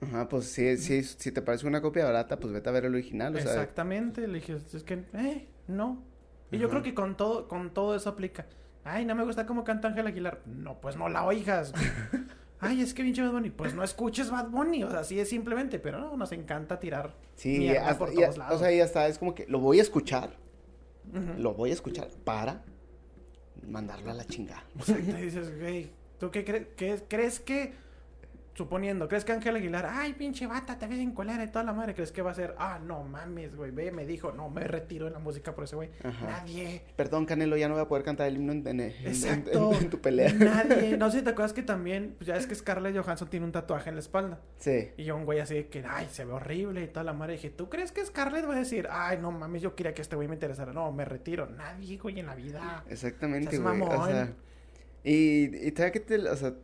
Ajá, pues sí, sí, si te parece una copia barata, pues vete a ver el original, o sea. Exactamente, le dije, es que, eh, no. Y yo creo que con todo, con todo eso aplica. Ay, no me gusta cómo canta Ángel Aguilar. No, pues no la oigas. (laughs) Ay, es que pinche Bad Bunny. Pues no escuches Bad Bunny. O sea, así es simplemente. Pero no, nos encanta tirar. Sí, hasta- por y- todos lados. o sea, ya está, es como que lo voy a escuchar, lo voy a escuchar para mandarlo a la chingada. Exacto, y dices, güey, ¿tú qué, cre- crees que, suponiendo, crees que Ángel Aguilar, ay, pinche bata, te ves en colera y toda la madre, crees que va a ser, ah, no mames, güey, ve, me dijo, no, me retiro de la música por ese güey. Nadie. Perdón, Canelo, ya no voy a poder cantar el himno en, en- Exacto. en tu pelea. Nadie. (laughs) No sé si te acuerdas que también, pues ya es que Scarlett Johansson tiene un tatuaje en la espalda. Sí. Y yo un güey así de que, ay, se ve horrible y toda la madre. dije, ¿tú crees que Scarlett va a decir, ay, no mames, yo quería que este güey me interesara? No, me retiro. Nadie, güey, en la vida. Exactamente, güey. O sea, y, y que te, o sea,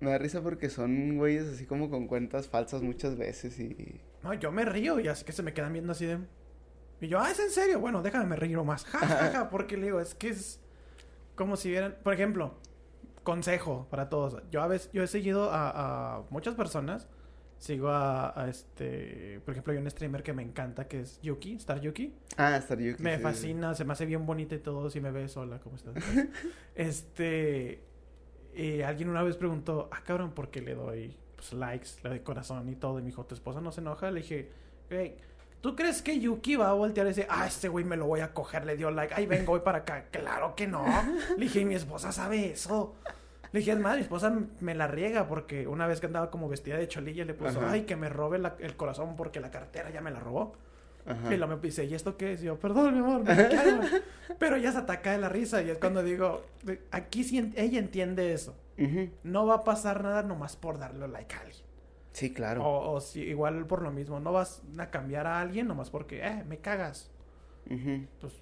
me da risa porque son güeyes así como con cuentas falsas muchas veces y... No, yo me río y así que se me quedan viendo así de... Y yo, ah, ¿es en serio? Bueno, déjame me río más. Ja, ja, ja, porque le digo, es que es como si vieran... Por ejemplo, consejo para todos. Yo a veces, yo he seguido a, a muchas personas. Sigo a, a este... Por ejemplo, hay un streamer que me encanta que es Yuki, Star Yuki. Ah, Star Yuki. Me sí, fascina, se me hace bien bonita y todo. Si me ves, hola, ¿cómo estás? (laughs) este. Y alguien una vez preguntó, ah, cabrón, ¿por qué le doy pues, likes, le doy corazón y todo? Y me dijo, ¿tu esposa no se enoja? Le dije, hey, ¿tú crees que Yuki va a voltear y decir, ah, este güey me lo voy a coger, le dio like, ay, vengo, voy para acá? (laughs) Claro que no. Le dije, "Y mi esposa sabe eso. Le dije, es más, mi esposa me la riega porque una vez que andaba como vestida de cholilla le puso, Ajá. ay, que me robe la- el corazón porque la cartera ya me la robó. Ajá. Y luego me dice, ¿y esto qué es? Y yo, perdón, mi amor, me (laughs) callo". Pero ella se ataca de la risa y es cuando digo, aquí sí en- ella entiende eso. No va a pasar nada nomás por darle like a alguien. Sí, claro. O, o si, igual por lo mismo, no vas a cambiar a alguien nomás porque, eh, me cagas. Pues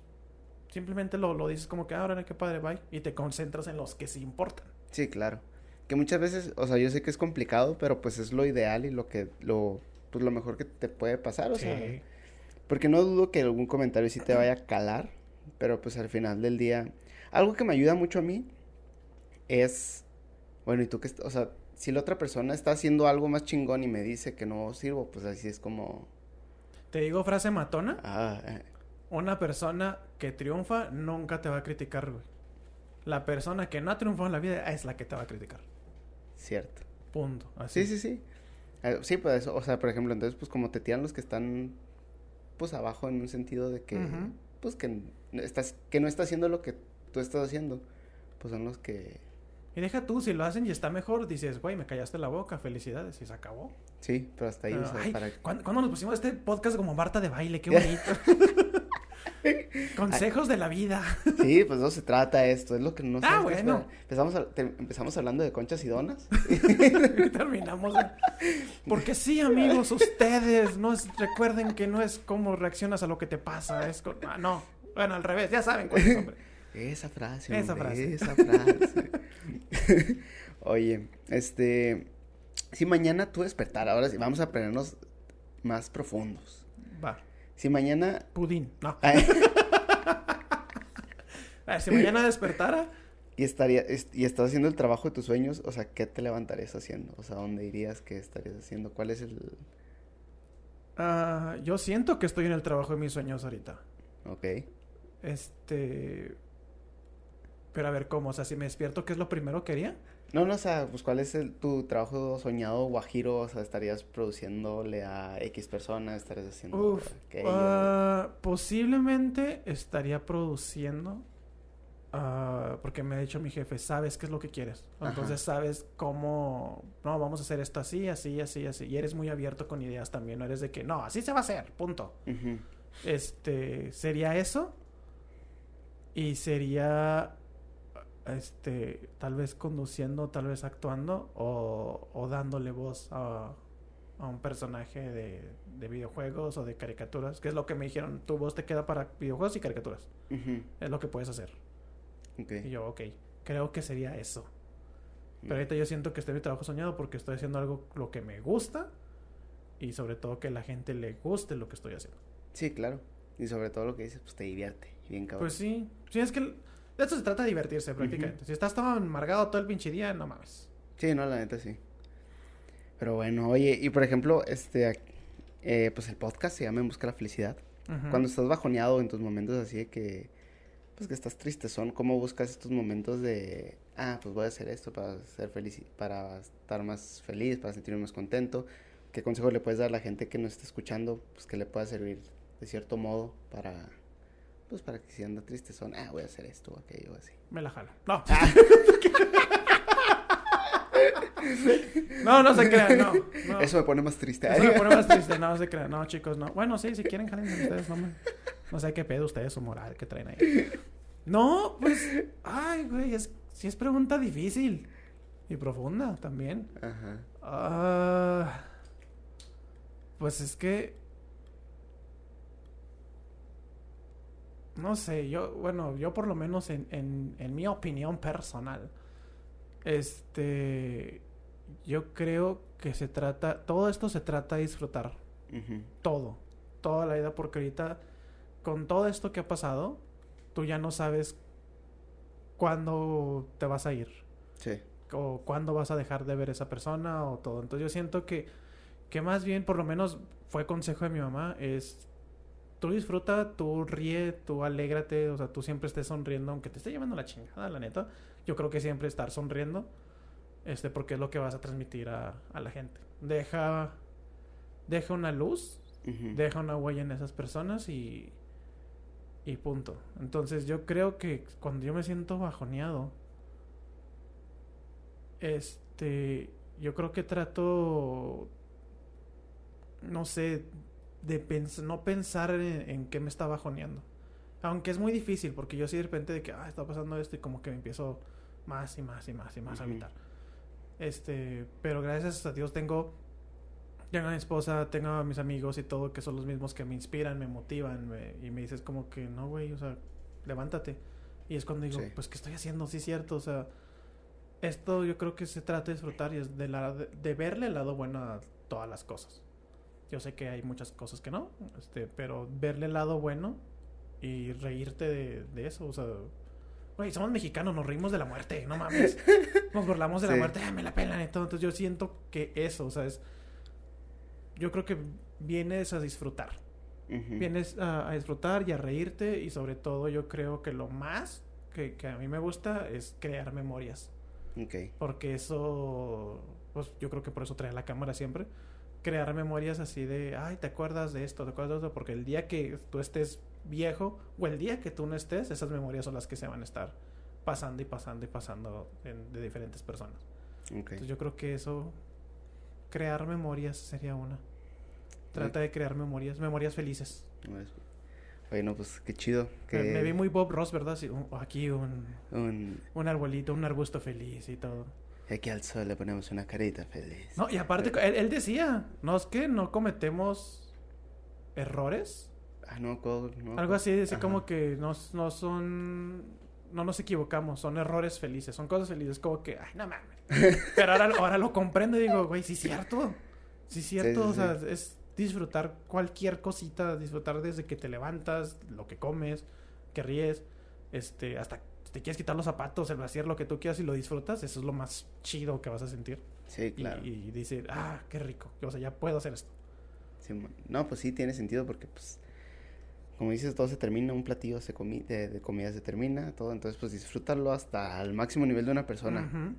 simplemente lo, lo dices como que, ahora qué padre, bye. Y te concentras en los que sí importan. Sí, claro. Que muchas veces, o sea, yo sé que es complicado, pero pues es lo ideal y lo que, lo, pues lo mejor que te puede pasar, o sea. Porque no dudo que algún comentario sí te vaya a calar, pero pues al final del día, algo que me ayuda mucho a mí es, bueno, y tú que, o sea, si la otra persona está haciendo algo más chingón y me dice que no sirvo, pues así es como, Te digo frase matona. ah, eh, Una persona que triunfa nunca te va a criticar, güey. La persona que no ha triunfado en la vida es la que te va a criticar. cierto. Punto. Así. Sí, sí, sí. Eh, sí, pues, o sea, por ejemplo, entonces, pues como te tiran los que están, pues abajo en un sentido de que, pues que estás, que no está haciendo lo que tú estás haciendo, pues son los que, Y deja tú, si lo hacen y está mejor, dices, güey, me callaste la boca, felicidades, y se acabó. sí, pero hasta ahí, Pero, o sea, ay, para... ¿cuándo, cuándo nos pusimos este podcast como Marta de baile? Qué (laughs) bonito. (laughs) Consejos de la vida. (laughs) Sí, pues no se trata esto, es lo que no Ah, bueno. Empezamos, a- te- empezamos hablando de conchas y donas. (laughs) y terminamos. Porque sí, amigos, ustedes no es, recuerden que no es cómo reaccionas a lo que te pasa. Es con- ah, no. Bueno, al revés, ya saben cuál es, hombre. Esa frase, Esa hombre, frase. esa frase. Oye, este, si mañana tú despertar, ahora sí, vamos a ponernos más profundos. Va. Si mañana... Pudín. No. Ay, (laughs) Ah, Si mañana despertara, y, estaría, es- y estás haciendo el trabajo de tus sueños, o sea, ¿qué te levantarías haciendo? O sea, ¿dónde irías? ¿Qué estarías haciendo? ¿Cuál es el...? ah, yo siento que estoy en el trabajo de mis sueños ahorita. Ok. Este. Pero a ver, ¿cómo? O sea, si me despierto, ¿qué es lo primero que haría? No, no, o sea, pues ¿cuál es el, tu trabajo soñado guajiro? O sea, ¿estarías produciéndole a X personas? ¿Estarías haciendo Uf, aquello? ah, posiblemente estaría produciendo. ah, porque me ha dicho mi jefe, sabes qué es lo que quieres. Ajá. Entonces sabes cómo. No, vamos a hacer esto así, así, así, así. Y eres muy abierto con ideas también. No eres de que, no, así se va a hacer, punto. Este, sería eso. Y sería, este, tal vez conduciendo, tal vez actuando o, o dándole voz a, a un personaje de, de videojuegos o de caricaturas, que es lo que me dijeron, tu voz te queda para videojuegos y caricaturas. Es lo que puedes hacer. Y yo, ok, creo que sería eso. Pero ahorita yo siento que estoy en mi trabajo soñado porque estoy haciendo algo lo que me gusta y sobre todo que la gente le guste lo que estoy haciendo. Sí, claro. Y sobre todo lo que dices, pues te divierte. Bien cabrón. Pues sí. Sí, es que de eso se trata de divertirse prácticamente. Si estás todo amargado todo el pinche día, no mames. Sí, no, la neta sí. Pero bueno, oye, y por ejemplo, este, eh, pues el podcast se llama En Busca la Felicidad. Cuando estás bajoneado en tus momentos así de que, pues que estás triste, son ¿cómo buscas estos momentos de, ah, pues voy a hacer esto para ser feliz, para estar más feliz, para sentirme más contento? ¿Qué consejo le puedes dar a la gente que nos está escuchando, pues que le pueda servir de cierto modo para, pues para que si anda triste son, ah, voy a hacer esto o aquello o así? Me la jala. No. (laughs) no, no se crean, no. no. Eso me pone más triste. Eso me pone más triste, (laughs) no se crean. No, chicos, no. Bueno, sí, si quieren, jalen ustedes, no me... No sé qué pedo ustedes su moral que traen ahí. No, pues... Ay, güey, es... sí es pregunta difícil. Y profunda también. Ajá. Ah, pues es que... No sé, yo, bueno, yo por lo menos en, en, en mi opinión personal, este, yo creo que se trata, todo esto se trata de disfrutar, todo, toda la vida, porque ahorita con todo esto que ha pasado, tú ya no sabes cuándo te vas a ir Sí. o cuándo vas a dejar de ver a esa persona o todo. Entonces yo siento que, que más bien, por lo menos fue consejo de mi mamá, es tú disfruta, tú ríe, tú alégrate, o sea, tú siempre estés sonriendo, aunque te esté llevando la chingada, la neta. Yo creo que siempre estar sonriendo, este, porque es lo que vas a transmitir a, a la gente. Deja, deja una luz, deja una huella en esas personas y, y punto. Entonces yo creo que cuando yo me siento bajoneado, este, yo creo que trato, no sé, de pens no pensar en, en qué me está bajoneando. Aunque es muy difícil, porque yo sí de repente de que, ah, está pasando esto y como que me empiezo más y más y más y más a evitar. Este, pero gracias a Dios tengo, tengo a mi esposa, tengo a mis amigos y todo, que son los mismos que me inspiran, me motivan, me- y me dices como que, no, güey, o sea, levántate. Y es cuando digo, Sí. pues, ¿qué estoy haciendo? Sí, es cierto, o sea, esto yo creo que se trata de disfrutar y es de, la, de, de verle el lado bueno a todas las cosas. Yo sé que hay muchas cosas que no, este, pero verle el lado bueno y reírte de, de eso, o sea, güey, somos mexicanos, nos reímos de la muerte, no mames. (laughs) Nos burlamos de la muerte, ah, me la pelan y todo. Entonces yo siento que eso, o sea, es. Yo creo que vienes a disfrutar. Vienes a, a disfrutar y a reírte. Y sobre todo, yo creo que lo más que, que a mí me gusta es crear memorias. Ok. Porque eso. Pues yo creo que por eso trae la cámara siempre. Crear memorias así de. Ay, ¿te acuerdas de esto? ¿Te acuerdas de esto? Porque el día que tú estés viejo o el día que tú no estés, esas memorias son las que se van a estar pasando y pasando y pasando en- de diferentes personas. Entonces yo creo que eso, crear memorias sería una. Trata de crear memorias, memorias felices. Pues, Oye, no, pues qué chido. Que Me, me vi muy Bob Ross, ¿verdad? Sí, un- aquí un, un- un arbolito, un arbusto feliz y todo. Aquí al sol le ponemos una carita feliz. No, y aparte, él, él decía, no es que no cometemos errores. Ah, no, no Algo así, Ajá. como que no, no son... No nos equivocamos, son errores felices, son cosas felices, como que, ay, no mames. (laughs) Pero ahora, ahora lo comprendo y digo, güey, sí es cierto. Sí es cierto, sí, o sea, sí. es disfrutar cualquier cosita, disfrutar desde que te levantas, lo que comes, que ríes, este, hasta te quieres quitar los zapatos, el vaciar lo que tú quieras y lo disfrutas, eso es lo más chido que vas a sentir. Sí, claro. Y, y decir, ah, qué rico, o sea, ya puedo hacer esto. Sí, no, pues sí, tiene sentido porque, pues, como dices, todo se termina, un platillo se comi de, de comida se termina, todo, entonces, pues, disfrútalo hasta el máximo nivel de una persona.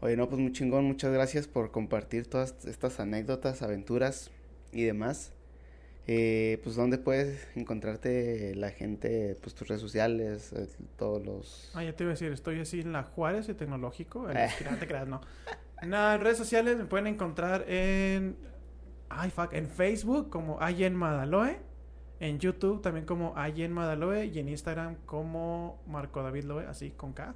Oye, no, pues, muy chingón, muchas gracias por compartir todas estas anécdotas, aventuras y demás. Eh, pues, ¿dónde puedes encontrarte la gente, pues, tus redes sociales, eh, todos los... Ah, ya te iba a decir, estoy así en la Juárez y Tecnológico. En, (laughs) Eh. no te creas, no. No, en redes sociales me pueden encontrar en. Ay, fuck. En Facebook como Ayen Madaloe. En YouTube también como Ayen Madaloe. Y en Instagram como Marco David Loe, así con K.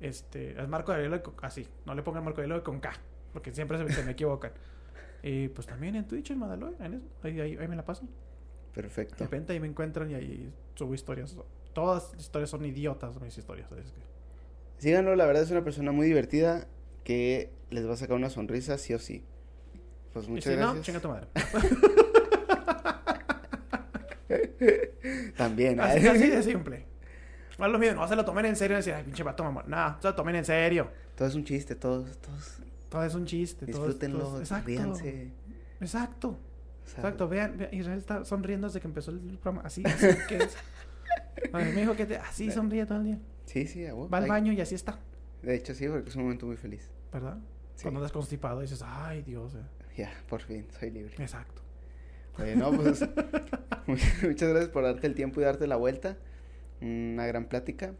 Este, es Marco David Loe, así. No le pongan Marco David Loe con K. Porque siempre se, se me equivocan. (laughs) Y pues también en Twitch en eso, ahí, ahí, ahí me la paso. De Perfecto. repente ahí me encuentran y ahí subo historias. Todas las historias son idiotas, mis historias. es que- Síganlo, la verdad es una persona muy divertida que les va a sacar una sonrisa sí o sí. Pues Y muchas si no, gracias. chinga tu madre. (laughs) También. Así, ¿eh? así de simple. No es lo mismo, no se lo tomen en serio y decir, ay, pinche vato mamón. No, se lo tomen en serio. Todo es un chiste, todo, todo es- Todo es un chiste. todo es- todo Disfrútenlo, es- exacto. Exacto. Vean, vean, Israel está sonriendo desde que empezó el programa. Así, así (laughs) que es. Ay, me dijo que te- así sonríe todo el día. Sí, sí, a huevo. Va al baño y así está. De hecho, sí, porque es un momento muy feliz. ¿Verdad? Sí. Cuando andas constipado dices, ay, Dios. eh". Ya, por fin, soy libre. Exacto. Oye, no, pues (laughs) muchas gracias por darte el tiempo y darte la vuelta. Una gran plática.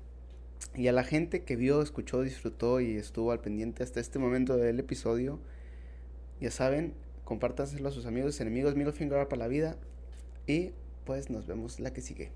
Y a la gente que vio, escuchó, disfrutó y estuvo al pendiente hasta este momento del episodio, ya saben, compártanselo a sus amigos, enemigos, middle finger para la vida. Y pues nos vemos la que sigue.